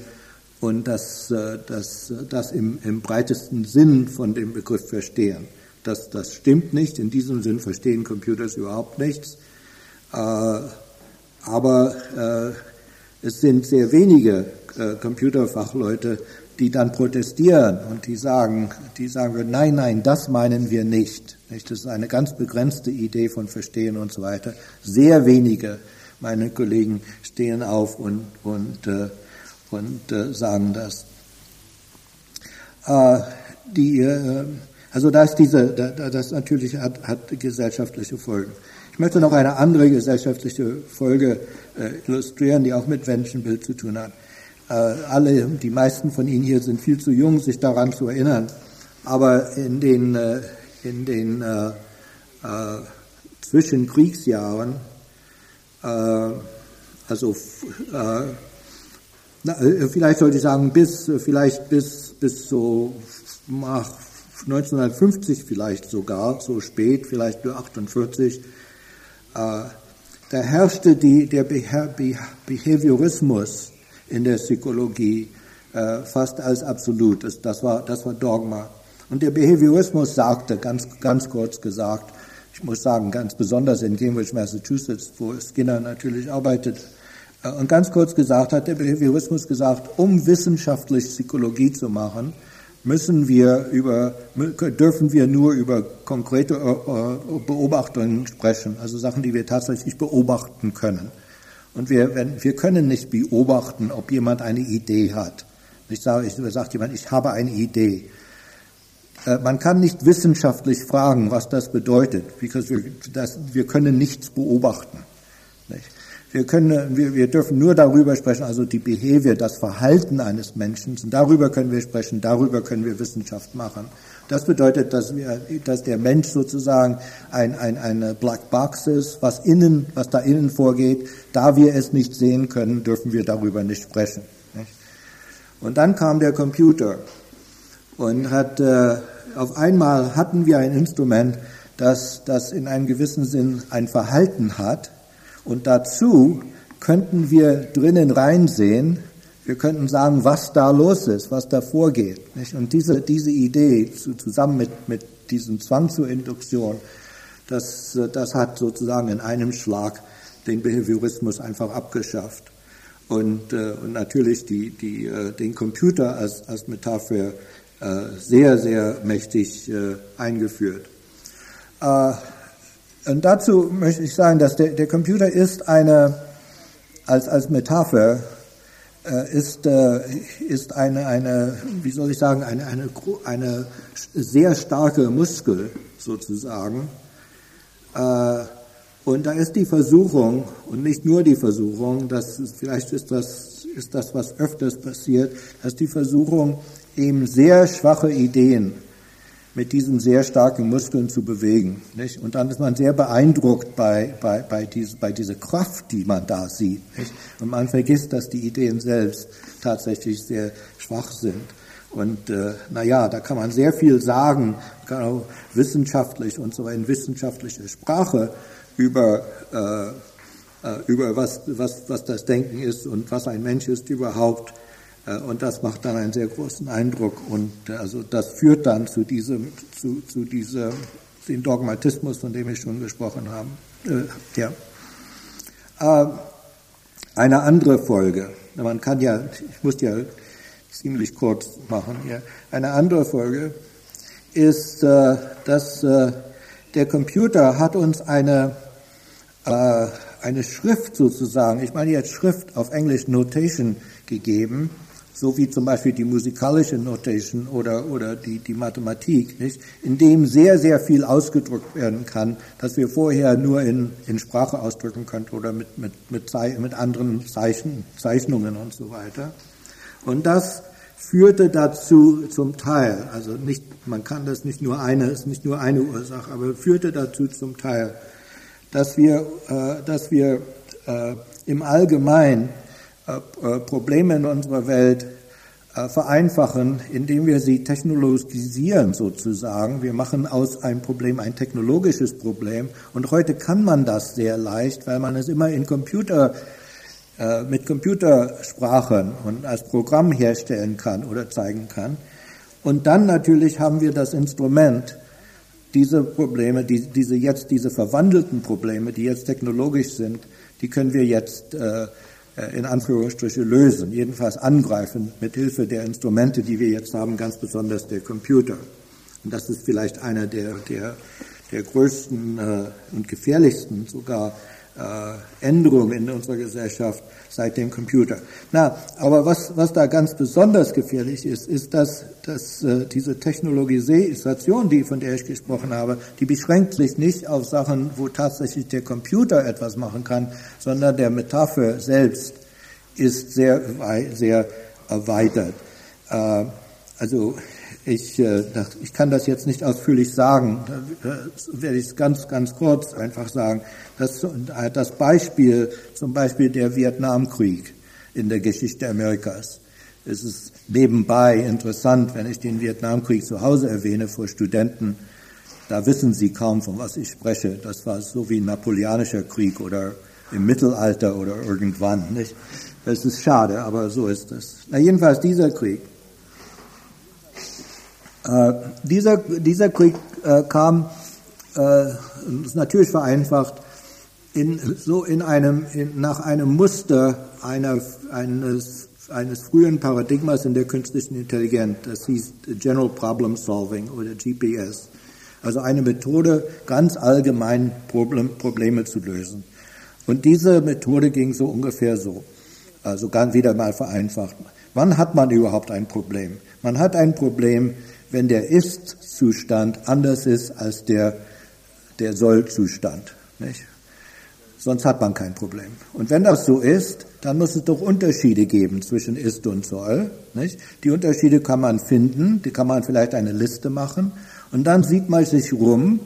und dass das das im, im breitesten Sinn von dem Begriff verstehen. Das, das stimmt nicht. In diesem Sinn verstehen Computers überhaupt nichts. Äh, aber äh, es sind sehr wenige äh, Computerfachleute, die dann protestieren und die sagen, die sagen, nein, nein, das meinen wir nicht. nicht. Das ist eine ganz begrenzte Idee von Verstehen und so weiter. Sehr wenige meine Kollegen stehen auf und, und, äh, und äh, sagen das. Äh, die, äh, also das, diese, das natürlich hat, hat gesellschaftliche Folgen. Ich möchte noch eine andere gesellschaftliche Folge illustrieren, die auch mit Menschenbild zu tun hat. Äh, alle, die meisten von Ihnen hier sind viel zu jung, sich daran zu erinnern. Aber in den, äh, in den äh, äh, Zwischenkriegsjahren, äh, also äh, na, äh, vielleicht sollte ich sagen, bis vielleicht bis bis so nach 1950 vielleicht sogar, so spät, vielleicht nur 48, äh, da herrschte die, der Behaviorismus in der Psychologie äh, fast als absolut. Das, das, war, das war Dogma. Und der Behaviorismus sagte, ganz, ganz kurz gesagt, ich muss sagen, ganz besonders in Cambridge, Massachusetts, wo Skinner natürlich arbeitet, äh, und ganz kurz gesagt hat der Behaviorismus gesagt, um wissenschaftlich Psychologie zu machen, müssen wir über, dürfen wir nur über konkrete äh, äh, Beobachtungen sprechen, also Sachen, die wir tatsächlich beobachten können. Und wir, wenn, wir können nicht beobachten, ob jemand eine Idee hat. Ich sage, ich sagt jemand, ich habe eine Idee. Äh, man kann nicht wissenschaftlich fragen, was das bedeutet, because wir, das, wir können nichts beobachten. Nicht? Wir, können, wir, wir dürfen nur darüber sprechen, also die Behavior, das Verhalten eines Menschen, darüber können wir sprechen, darüber können wir Wissenschaft machen. Das bedeutet, dass, wir, dass der Mensch sozusagen ein, ein, eine Black Box ist, was innen, was da innen vorgeht. Da wir es nicht sehen können, dürfen wir darüber nicht sprechen. Und dann kam der Computer und hat, äh, auf einmal hatten wir ein Instrument, das, das in einem gewissen Sinn ein Verhalten hat. Und dazu könnten wir drinnen reinsehen, wir könnten sagen, was da los ist, was da vorgeht. Nicht? Und diese, diese Idee zusammen mit, mit diesem Zwang zur Induktion, das, das hat sozusagen in einem Schlag den Behaviorismus einfach abgeschafft. Und, äh, und natürlich die, die, äh, den Computer als, als Metapher äh, sehr, sehr mächtig äh, eingeführt. Und dazu möchte ich sagen, dass der, der Computer ist eine, als, als Metapher äh, ist, äh, ist eine, eine, wie soll ich sagen, eine, eine, eine sehr starke Muskel sozusagen. Äh, und da ist die Versuchung, und nicht nur die Versuchung, dass vielleicht ist das, ist das, was öfters passiert, dass die Versuchung, eben sehr schwache Ideen mit diesen sehr starken Muskeln zu bewegen. Nicht? Und dann ist man sehr beeindruckt bei, bei, bei, diese, bei dieser Kraft, die man da sieht. Nicht? Und man vergisst, dass die Ideen selbst tatsächlich sehr schwach sind. Und äh, naja, da kann man sehr viel sagen, auch wissenschaftlich und so in wissenschaftlicher Sprache über, äh, äh, über was, was, was das Denken ist und was ein Mensch ist überhaupt. Äh, und das macht dann einen sehr großen Eindruck. Und äh, also das führt dann zu diesem, zu, zu diesem, den Dogmatismus, von dem ich schon gesprochen habe. Äh, ja. Äh, eine andere Folge. Man kann ja, ich muss ja ziemlich kurz machen hier. Eine andere Folge ist, äh, dass äh, der Computer hat uns eine, eine Schrift sozusagen, ich meine jetzt Schrift auf Englisch Notation gegeben, so wie zum Beispiel die musikalische Notation oder, oder die, die Mathematik, nicht? in dem sehr, sehr viel ausgedrückt werden kann, das wir vorher nur in, in Sprache ausdrücken könnten oder mit, mit, mit, mit anderen Zeichen, Zeichnungen und so weiter. Und das führte dazu zum Teil, also nicht, man kann das nicht nur eine, ist nicht nur eine Ursache, aber führte dazu zum Teil, dass wir, äh, dass wir äh, im Allgemeinen Probleme in unserer Welt äh, vereinfachen, indem wir sie technologisieren sozusagen. Wir machen aus einem Problem ein technologisches Problem und heute kann man das sehr leicht, weil man es immer in Computer äh, mit Computersprachen und als Programm herstellen kann oder zeigen kann. Und dann natürlich haben wir das Instrument, diese Probleme, die, diese jetzt diese verwandelten Probleme, die jetzt technologisch sind, die können wir jetzt äh, äh in Anführungsstriche lösen, jedenfalls angreifen mit Hilfe der Instrumente, die wir jetzt haben, ganz besonders der Computer. Und das ist vielleicht einer der, der, der größten äh, und gefährlichsten sogar äh, Änderung in unserer Gesellschaft seit dem Computer. Na, aber was, was da ganz besonders gefährlich ist, ist, dass, dass äh, diese Technologisation, die, von der ich gesprochen habe, die beschränkt sich nicht auf Sachen, wo tatsächlich der Computer etwas machen kann, sondern der Metapher selbst ist sehr, sehr erweitert. Äh, also ich, äh, ich kann das jetzt nicht ausführlich sagen, da werde ich es ganz, ganz kurz einfach sagen. Das, das Beispiel, zum Beispiel der Vietnamkrieg in der Geschichte Amerikas. Es ist nebenbei interessant, wenn ich den Vietnamkrieg zu Hause erwähne vor Studenten, da wissen sie kaum, von was ich spreche. Das war so wie ein napoleonischer Krieg oder im Mittelalter oder irgendwann. Nicht? Das ist schade, aber so ist es. Na, jedenfalls dieser Krieg äh, dieser, dieser Krieg äh, kam, äh, ist natürlich vereinfacht, in, so in einem, in, nach einem Muster einer, eines, eines frühen Paradigmas in der künstlichen Intelligenz. Das hieß General Problem Solving oder GPS. Also eine Methode, ganz allgemein Problem, Probleme zu lösen. Und diese Methode ging so ungefähr so. Also ganz wieder mal vereinfacht. Wann hat man überhaupt ein Problem? Man hat ein Problem, wenn der Ist-Zustand anders ist als der, der Soll-Zustand. Nicht? Sonst hat man kein Problem. Und wenn das so ist, dann muss es doch Unterschiede geben zwischen Ist und Soll. Nicht? Die Unterschiede kann man finden, die kann man vielleicht eine Liste machen. Und dann sieht man sich rum,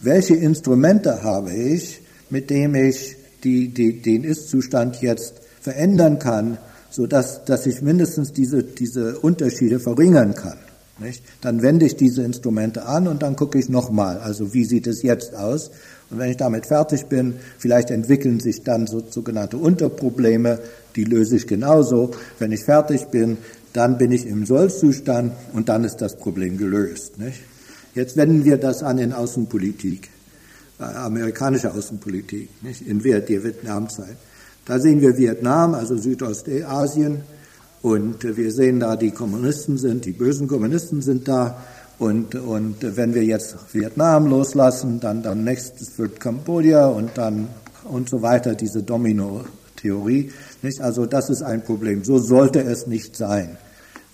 welche Instrumente habe ich, mit dem ich die, die, den Ist-Zustand jetzt verändern kann, so dass, dass ich mindestens diese, diese Unterschiede verringern kann. Nicht? Dann wende ich diese Instrumente an und dann gucke ich nochmal, also wie sieht es jetzt aus? Und wenn ich damit fertig bin, vielleicht entwickeln sich dann so, sogenannte Unterprobleme, die löse ich genauso. Wenn ich fertig bin, dann bin ich im Sollzustand und dann ist das Problem gelöst. Nicht? Jetzt wenden wir das an in Außenpolitik, äh, amerikanische Außenpolitik, nicht? in der Vietnamzeit. Da sehen wir Vietnam, also Südostasien, und wir sehen da, die Kommunisten sind, die bösen Kommunisten sind da. Und, und wenn wir jetzt Vietnam loslassen, dann, dann nächstes wird Kambodscha und dann und so weiter, diese Domino-Theorie. Nicht? Also das ist ein Problem. So sollte es nicht sein.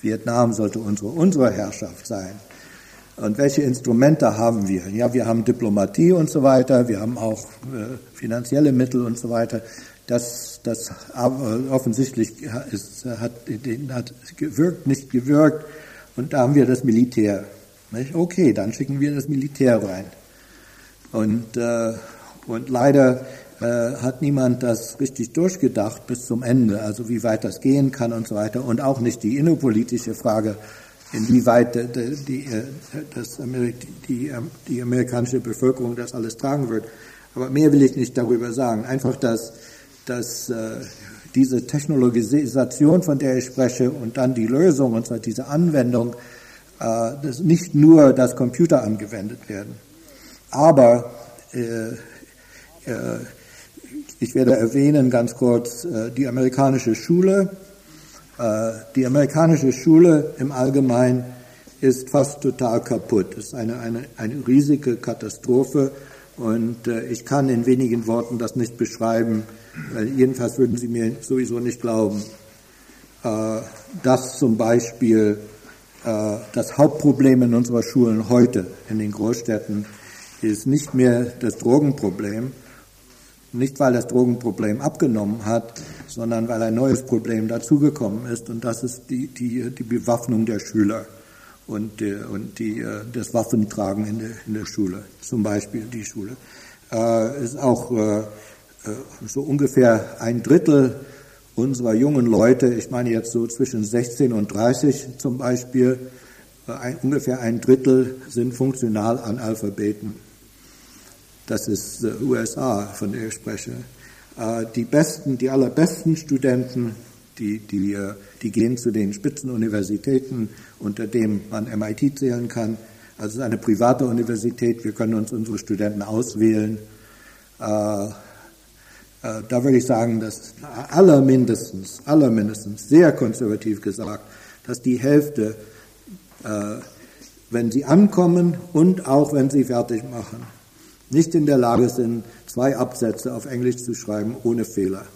Vietnam sollte unsere, unsere Herrschaft sein. Und welche Instrumente haben wir? Ja, wir haben Diplomatie und so weiter, wir haben auch äh, finanzielle Mittel und so weiter. Das, das offensichtlich ist, hat, hat gewirkt, nicht gewirkt. Und da haben wir das Militär. Okay, dann schicken wir das Militär rein. Und, äh, und leider äh, hat niemand das richtig durchgedacht bis zum Ende, also wie weit das gehen kann und so weiter. Und auch nicht die innerpolitische Frage, inwieweit die, die, das die, die amerikanische Bevölkerung das alles tragen wird. Aber mehr will ich nicht darüber sagen. Einfach, dass dass äh, diese Technologisation, von der ich spreche, und dann die Lösung, und zwar diese Anwendung, äh, dass nicht nur das Computer angewendet werden. Aber äh, äh, ich werde erwähnen ganz kurz äh, die amerikanische Schule Äh, die amerikanische Schule im Allgemeinen ist fast total kaputt. Es ist eine, eine, eine riesige Katastrophe und äh, ich kann in wenigen Worten das nicht beschreiben. Weil jedenfalls würden Sie mir sowieso nicht glauben, äh, dass zum Beispiel äh, das Hauptproblem in unserer Schulen heute in den Großstädten ist nicht mehr das Drogenproblem, nicht weil das Drogenproblem abgenommen hat, sondern weil ein neues Problem dazugekommen ist und das ist die, die, die Bewaffnung der Schüler und, äh, und die, äh, das Waffentragen in der, in der Schule, zum Beispiel die Schule. Äh, ist auch äh, äh so ungefähr ein Drittel unserer jungen Leute, ich meine jetzt so zwischen 16 und 30 zum Beispiel, äh, ein, ungefähr ein Drittel sind funktional Analphabeten. Das ist USA, von der ich spreche. Die besten, die allerbesten Studenten die, die, die gehen zu den Spitzenuniversitäten, unter denen man MIT zählen kann. Also es ist eine private Universität, wir können uns unsere Studenten auswählen. Äh, äh, da würde ich sagen, dass allermindestens, allermindestens, sehr konservativ gesagt, dass die Hälfte, äh, wenn sie ankommen und auch wenn sie fertig machen, nicht in der Lage sind, zwei Absätze auf Englisch zu schreiben ohne Fehler.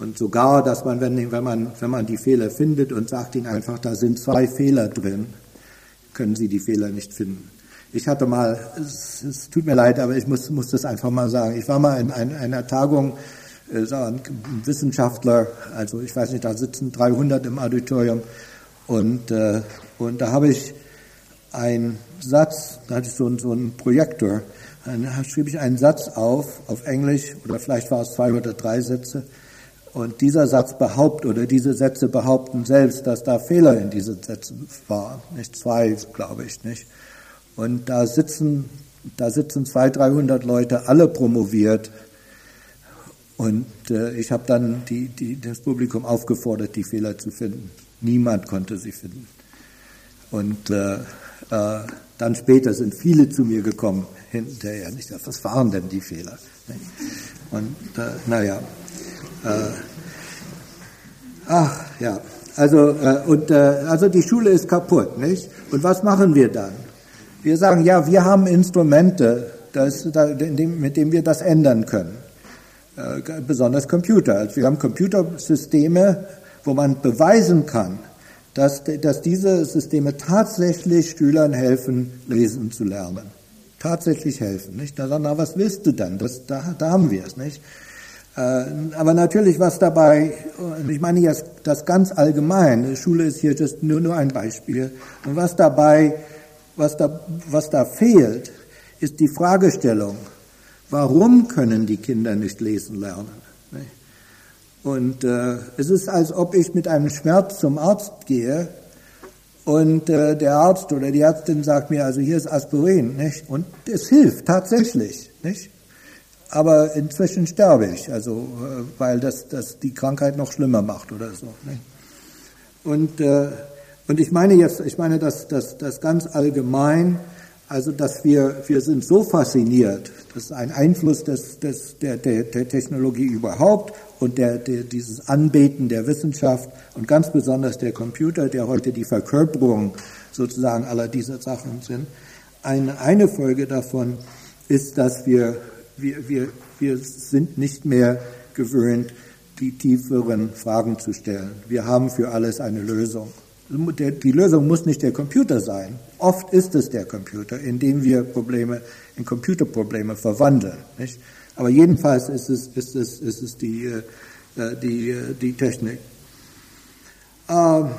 Und sogar, dass man, wenn, wenn, man, wenn man die Fehler findet und sagt ihnen einfach, da sind zwei Fehler drin, können sie die Fehler nicht finden. Ich hatte mal, es, es tut mir leid, aber ich muss, muss das einfach mal sagen. Ich war mal in, in einer Tagung, äh, so ein Wissenschaftler, also ich weiß nicht, da sitzen 300 im Auditorium und, äh, und da habe ich einen Satz, da hatte ich so, so einen Projektor, dann schrieb ich einen Satz auf, auf Englisch, oder vielleicht war es zwei oder drei Sätze, und dieser Satz behauptet oder diese Sätze behaupten selbst, dass da Fehler in diesen Sätzen waren. Nicht zwei, glaube ich, nicht. Und da sitzen, da sitzen zwei, dreihundert Leute, alle promoviert. Und äh, ich habe dann die, die, das Publikum aufgefordert, die Fehler zu finden. Niemand konnte sie finden. Und äh, äh, dann später sind viele zu mir gekommen hinterher. Ich dachte, was waren denn die Fehler? Und äh, naja, äh, ach ja, also äh, und äh, also die Schule ist kaputt, nicht? Und was machen wir dann? Wir sagen, ja, wir haben Instrumente, das, mit denen wir das ändern können. Äh, besonders Computer. Also wir haben Computersysteme, wo man beweisen kann, dass, dass diese Systeme tatsächlich Schülern helfen, lesen zu lernen. Tatsächlich helfen. Nicht? Na, na was willst du dann? Das, da, da haben wir es. Nicht? Äh, aber natürlich, was dabei, ich meine jetzt das ganz allgemein, Schule ist hier just nur, nur ein Beispiel, und was dabei, was da, was da fehlt, ist die Fragestellung, warum können die Kinder nicht lesen lernen? Und äh, es ist, als ob ich mit einem Schmerz zum Arzt gehe und äh, der Arzt oder die Ärztin sagt mir, also hier ist Aspirin, nicht? Und es hilft tatsächlich, nicht? aber inzwischen sterbe ich, also äh, weil das, das die Krankheit noch schlimmer macht oder so. Ne? Und, äh, und ich meine jetzt, ich meine das, das, das ganz allgemein, also dass wir, wir sind so fasziniert, das ist ein Einfluss des, des, der, der, der Technologie überhaupt und der, der, dieses Anbeten der Wissenschaft und ganz besonders der Computer, der heute die Verkörperung sozusagen aller dieser Sachen sind. Eine, eine Folge davon ist, dass wir wir, wir, wir sind nicht mehr gewöhnt, die tieferen Fragen zu stellen. Wir haben für alles eine Lösung. Die Lösung muss nicht der Computer sein. Oft ist es der Computer, indem wir Probleme in Computerprobleme verwandeln. Nicht? Aber jedenfalls ist es, ist es, ist es die, äh, die, äh, die Technik. Ähm,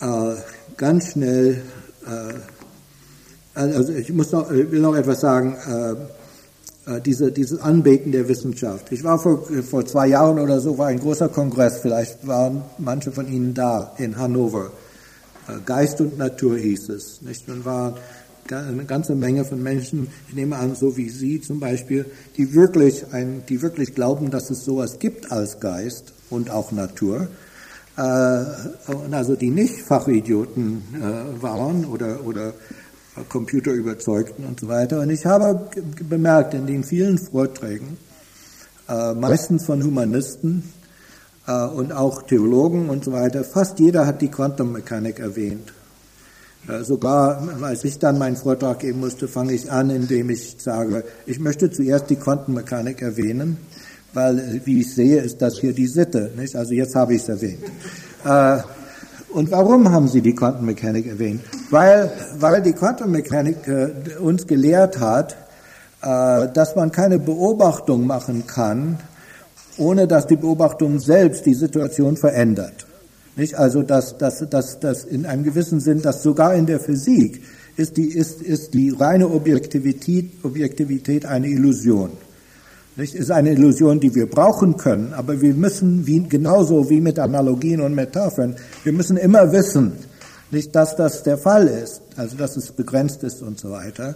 äh, ganz schnell äh, also ich muss noch, will noch etwas sagen, äh, diese, dieses Anbeten der Wissenschaft. Ich war vor, vor zwei Jahren oder so, war ein großer Kongress, vielleicht waren manche von Ihnen da, in Hannover. Äh, Geist und Natur hieß es. Nicht? Man war eine ganze Menge von Menschen, ich nehme an, so wie Sie zum Beispiel, die wirklich, ein, die wirklich glauben, dass es sowas gibt als Geist und auch Natur. Äh, also die nicht Fachidioten äh, waren oder, oder Computer überzeugten und so weiter. Und ich habe bemerkt in den vielen Vorträgen, äh, meistens von Humanisten, äh, und auch Theologen und so weiter, fast jeder hat die Quantenmechanik erwähnt. Äh, sogar als ich dann meinen Vortrag geben musste, fange ich an, indem ich sage, ich möchte zuerst die Quantenmechanik erwähnen, weil, wie ich sehe, ist das hier die Sitte. Nicht? Also jetzt habe ich es erwähnt. Äh, und warum haben Sie die Quantenmechanik erwähnt? Weil, weil die Quantenmechanik uns gelehrt hat, dass man keine Beobachtung machen kann, ohne dass die Beobachtung selbst die Situation verändert. Nicht? Also, dass, dass, dass, dass in einem gewissen Sinn, dass sogar in der Physik ist die, ist, ist die reine Objektivität, Objektivität eine Illusion. Nicht? Ist eine Illusion, die wir brauchen können, aber wir müssen, wie, genauso wie mit Analogien und Metaphern, wir müssen immer wissen, nicht, dass das der Fall ist, also dass es begrenzt ist und so weiter.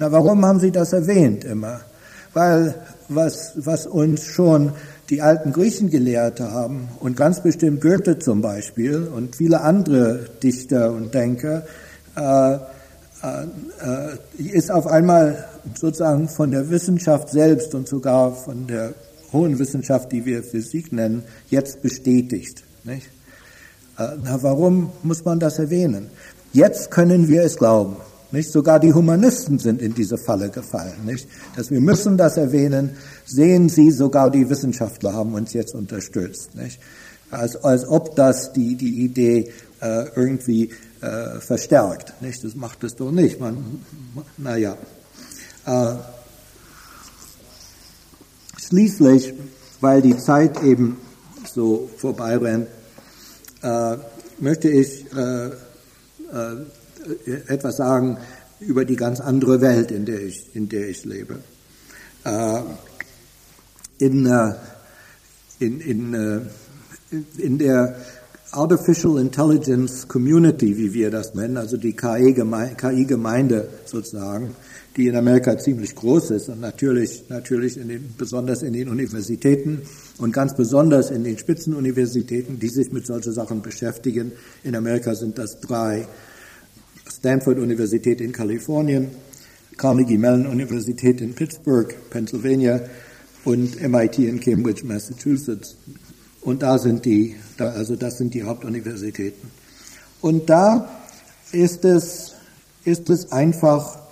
Na, warum haben Sie das erwähnt immer? Weil was, was uns schon die alten Griechen gelehrt haben und ganz bestimmt Goethe zum Beispiel und viele andere Dichter und Denker, äh, äh, äh, ist auf einmal sozusagen von der Wissenschaft selbst und sogar von der hohen Wissenschaft, die wir Physik nennen, jetzt bestätigt. Nicht? Äh, na, warum muss man das erwähnen? Jetzt können wir es glauben. Nicht? Sogar die Humanisten sind in diese Falle gefallen. Nicht? Dass wir müssen das erwähnen. Sehen Sie, sogar die Wissenschaftler haben uns jetzt unterstützt. Nicht? Als, als ob das die, die Idee äh, irgendwie äh, verstärkt. Nicht? Das macht es doch nicht. Man, naja. Äh, schließlich, weil die Zeit eben so vorbeirennt, äh, möchte ich äh, äh, etwas sagen über die ganz andere Welt, in der ich, in der ich lebe. Äh, in, in, in, in der Artificial Intelligence Community, wie wir das nennen, also die KI-Gemeinde sozusagen, die in Amerika ziemlich groß ist und natürlich, natürlich in den, besonders in den Universitäten und ganz besonders in den Spitzenuniversitäten, die sich mit solchen Sachen beschäftigen. In Amerika sind das drei. Stanford-Universität in Kalifornien, Carnegie Mellon Universität in Pittsburgh, Pennsylvania und MIT in Cambridge, Massachusetts. Und da sind die, also das sind die Hauptuniversitäten. Und da ist es, ist es einfach,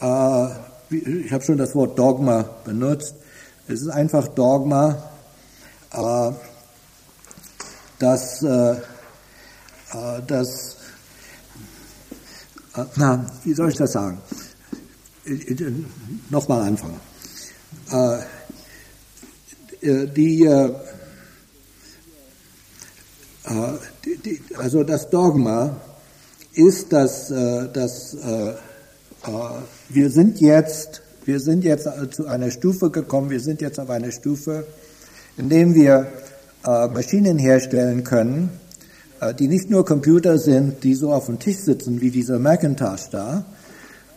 ich habe schon das Wort Dogma benutzt, es ist einfach Dogma, äh, dass, äh, äh dass äh, na, wie soll ich das sagen? Äh, äh, nochmal anfangen. Die, also das Dogma ist, dass, dass wir sind jetzt, wir sind jetzt zu einer Stufe gekommen, wir sind jetzt auf einer Stufe, in dem wir Maschinen herstellen können, äh, die nicht nur Computer sind, die so auf dem Tisch sitzen wie dieser Macintosh da,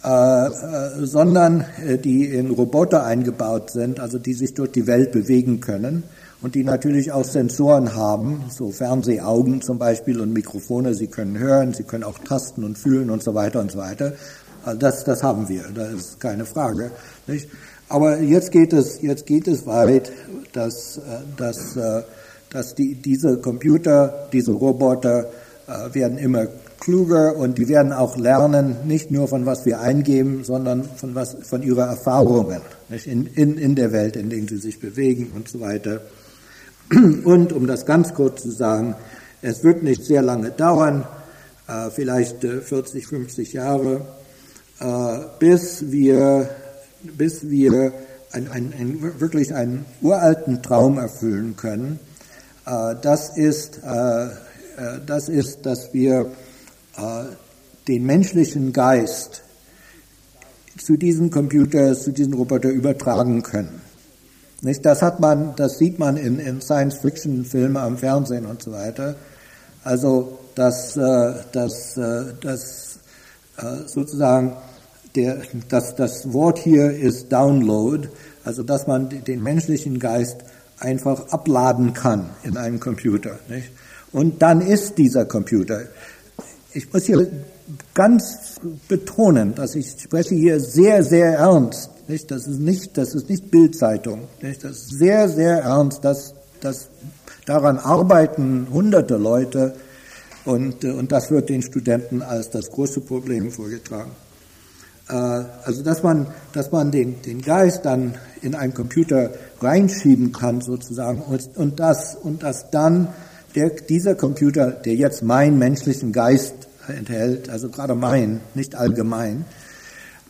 äh, äh, sondern die in Roboter eingebaut sind, also die sich durch die Welt bewegen können und die natürlich auch Sensoren haben, so Fernsehaugen zum Beispiel und Mikrofone, sie können hören, sie können auch tasten und fühlen und so weiter und so weiter. Also das, das haben wir, das ist keine Frage. Nicht? Aber jetzt geht es, jetzt geht es weit, dass, dass dass die, diese Computer, diese Roboter äh, werden immer kluger und die werden auch lernen, nicht nur von was wir eingeben, sondern von was, von ihrer Erfahrungen nicht? In, in, in der Welt, in der sie sich bewegen und so weiter. Und um das ganz kurz zu sagen, es wird nicht sehr lange dauern, äh, vielleicht äh, 40, 50 Jahre, äh, bis wir, bis wir ein, ein, ein, wirklich einen uralten Traum erfüllen können, äh, das ist, äh, äh, das ist, dass wir den menschlichen Geist zu diesem Computer, zu diesem Roboter übertragen können. Nicht? Das hat man, das sieht man in, in Science-Fiction-Filmen am Fernsehen und so weiter. Also, dass, dass, dass sozusagen der, dass das Wort hier ist Download, also dass man den menschlichen Geist einfach abladen kann in einem Computer. Nicht? Und dann ist dieser Computer. Ich muss hier ganz betonen, dass ich spreche hier sehr, sehr ernst. Nicht? Das ist nicht, das ist nicht Bildzeitung. Nicht? Das ist sehr, sehr ernst, dass, das, daran arbeiten hunderte Leute und, und das wird den Studenten als das große Problem vorgetragen. Äh, also dass man, dass man den, den Geist dann in einen Computer reinschieben kann sozusagen und, und, das, und dass dann der, dieser Computer, der jetzt meinen menschlichen Geist enthält, also gerade mein, nicht allgemein,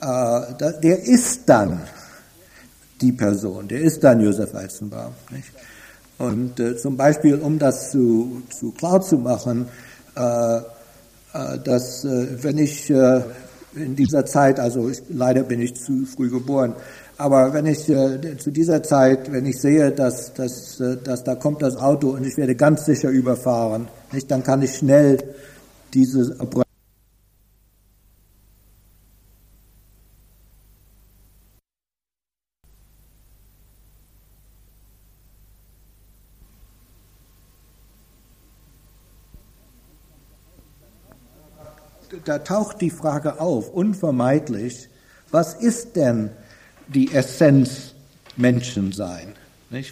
äh, der ist dann die Person, der ist dann Josef Weizenbaum. Nicht? Und äh, zum Beispiel, um das zu, zu klar zu machen, äh, äh dass äh, wenn ich äh, in dieser Zeit, also ich, leider bin ich zu früh geboren, aber wenn ich äh, zu dieser Zeit, wenn ich sehe, dass, dass, äh, dass da kommt das Auto und ich werde ganz sicher überfahren, nicht, dann kann ich schnell diese da taucht die Frage auf, unvermeidlich, was ist denn die Essenz Menschensein?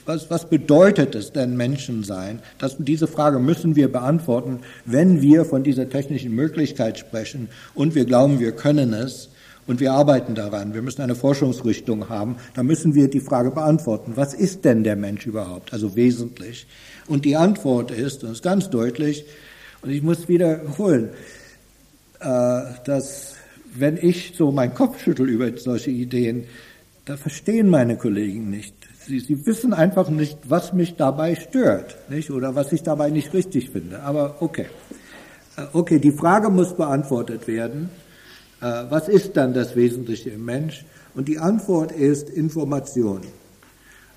Was, was bedeutet es denn Menschensein? Das, diese Frage müssen wir beantworten, wenn wir von dieser technischen Möglichkeit sprechen und wir glauben, wir können es und wir arbeiten daran. Wir müssen eine Forschungsrichtung haben. Da müssen wir die Frage beantworten, was ist denn der Mensch überhaupt, also wesentlich? Und die Antwort ist, und ist ganz deutlich, und ich muss wiederholen, dass wenn ich so meinen Kopf schüttel über solche Ideen, da verstehen meine Kollegen nicht. Sie, sie wissen einfach nicht, was mich dabei stört, nicht? Oder was ich dabei nicht richtig finde. Aber okay. Äh, okay, die Frage muss beantwortet werden. Äh, was ist dann das Wesentliche im Mensch? Und die Antwort ist Information.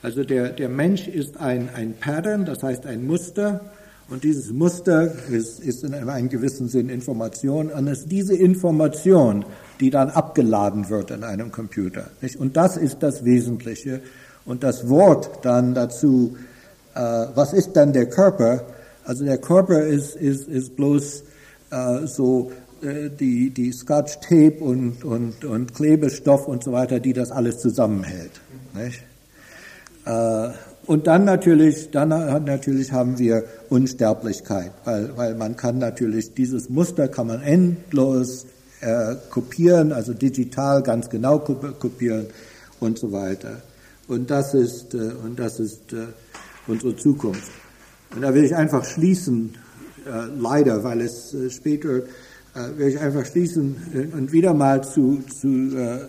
Also der, der Mensch ist ein, ein Pattern, das heißt ein Muster, und dieses Muster ist, ist in einem gewissen Sinn Information. Und es ist diese Information, die dann abgeladen wird in einem Computer. Nicht? Und das ist das Wesentliche. Und das Wort dann dazu, äh, was ist dann der Körper? Also der Körper ist, ist, ist bloß äh, so äh, die, die Scotch Tape und, und, und Klebestoff und so weiter, die das alles zusammenhält. Nicht? Und dann natürlich, dann natürlich haben wir Unsterblichkeit, weil, weil man kann natürlich dieses Muster kann man endlos äh, kopieren, also digital ganz genau kopieren und so weiter. Und das ist äh, und das ist äh, unsere Zukunft. Und da will ich einfach schließen, äh, leider, weil es äh, später äh, will ich einfach schließen äh, und wieder mal zu zu äh,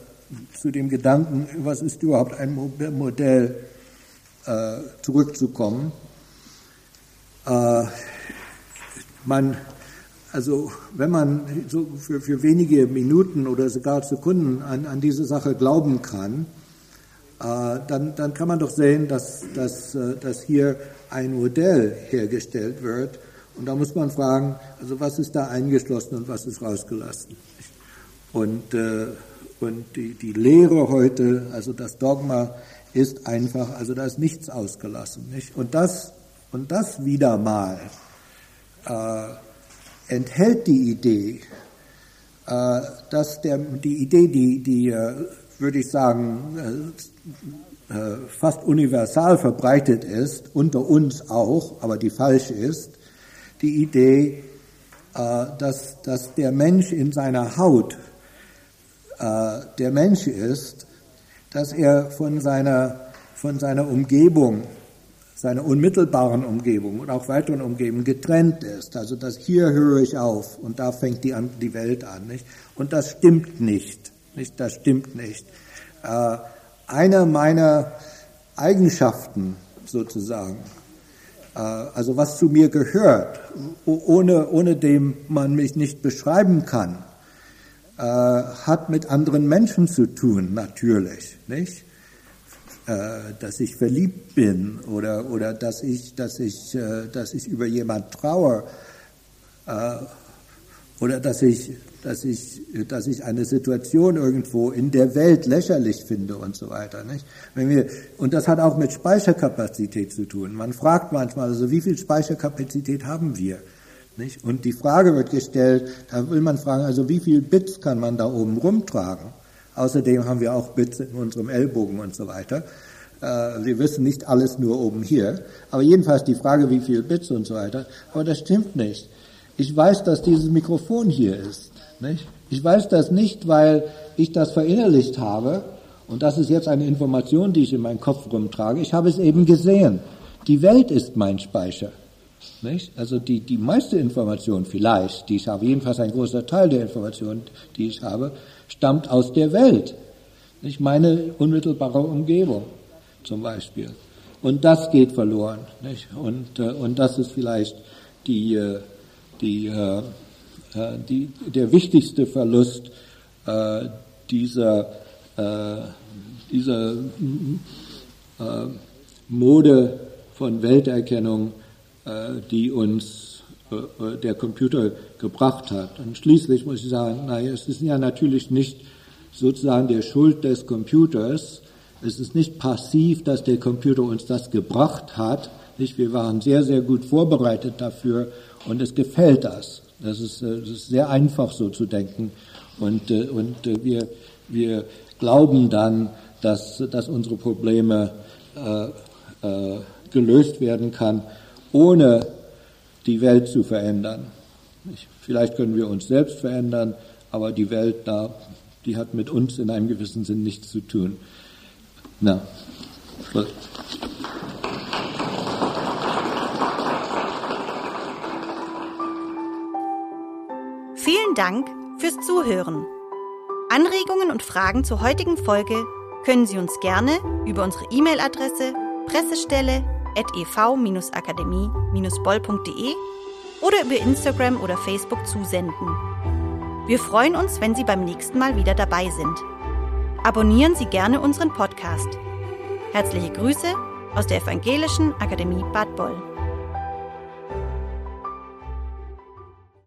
zu dem Gedanken, was ist überhaupt ein Modell äh, zurückzukommen. Äh, man, also wenn man so für, für wenige Minuten oder sogar Sekunden an, an diese Sache glauben kann, äh, dann, dann kann man doch sehen, dass, dass, äh, dass hier ein Modell hergestellt wird. Und da muss man fragen, also was ist da eingeschlossen und was ist rausgelassen? Und, äh, und die, die Lehre heute, also das Dogma, ist einfach, also da ist nichts ausgelassen. Nicht? Und, das, und das wieder mal äh, enthält die Idee, äh, dass der, die Idee, die, die äh, würde ich sagen, äh, äh, fast universal verbreitet ist, unter uns auch, aber die falsch ist, die Idee, dass, dass der Mensch in seiner Haut der Mensch ist, dass er von seiner, von seiner Umgebung, seiner unmittelbaren Umgebung und auch weiteren Umgebung getrennt ist. Also dass hier höre ich auf und da fängt die, an, die Welt an. Nicht? Und das stimmt nicht. nicht? Das stimmt nicht. Äh, einer meiner Eigenschaften sozusagen, äh, also was zu mir gehört, ohne, ohne dem man mich nicht beschreiben kann, äh, hat mit anderen Menschen zu tun, natürlich, nicht? Äh, dass ich verliebt bin oder, oder dass ich, dass ich, äh, dass ich über jemand traue, äh, oder dass ich, dass ich, dass ich eine Situation irgendwo in der Welt lächerlich finde und so weiter, nicht? Wenn wir, und das hat auch mit Speicherkapazität zu tun. Man fragt manchmal, also wie viel Speicherkapazität haben wir? Nicht? Und die Frage wird gestellt, da will man fragen, also wie viel Bits kann man da oben rumtragen? Außerdem haben wir auch Bits in unserem Ellbogen und so weiter. Äh, wir wissen nicht alles nur oben hier. Aber jedenfalls die Frage, wie viel Bits und so weiter. Aber das stimmt nicht. Ich weiß, dass dieses Mikrofon hier ist. Nicht? Ich weiß das nicht, weil ich das verinnerlicht habe. Und das ist jetzt eine Information, die ich in meinem Kopf rumtrage. Ich habe es eben gesehen. Die Welt ist mein Speicher. Nicht? Also die, die meiste Information vielleicht, die ich habe, jedenfalls ein großer Teil der Information, die ich habe, stammt aus der Welt. Nicht meine unmittelbare Umgebung zum Beispiel. Und das geht verloren. Nicht? Und, äh, und das ist vielleicht die, äh, die, äh, äh die, der wichtigste Verlust äh, dieser, äh, dieser äh, Mode von Welterkennung, die uns äh, äh, der Computer gebracht hat. Und schließlich muss ich sagen, naja, es ist ja natürlich nicht sozusagen der Schuld des Computers. Es ist nicht passiv, dass der Computer uns das gebracht hat. Nicht? Wir waren sehr, sehr gut vorbereitet dafür und es gefällt das. Das ist, das ist sehr einfach so zu denken. Und, und wir, wir glauben dann, dass, dass unsere Probleme äh, äh, gelöst werden kann, ohne die Welt zu verändern. Vielleicht können wir uns selbst verändern, aber die Welt da, die hat mit uns in einem gewissen Sinn nichts zu tun. Na, Schluss. Vielen Dank fürs Zuhören. Anregungen und Fragen zur heutigen Folge können Sie uns gerne über unsere E-Mail-Adresse pressestelle.ev-akademie-boll.de oder über Instagram oder Facebook zusenden. Wir freuen uns, wenn Sie beim nächsten Mal wieder dabei sind. Abonnieren Sie gerne unseren Podcast. Herzliche Grüße aus der Evangelischen Akademie Bad Boll.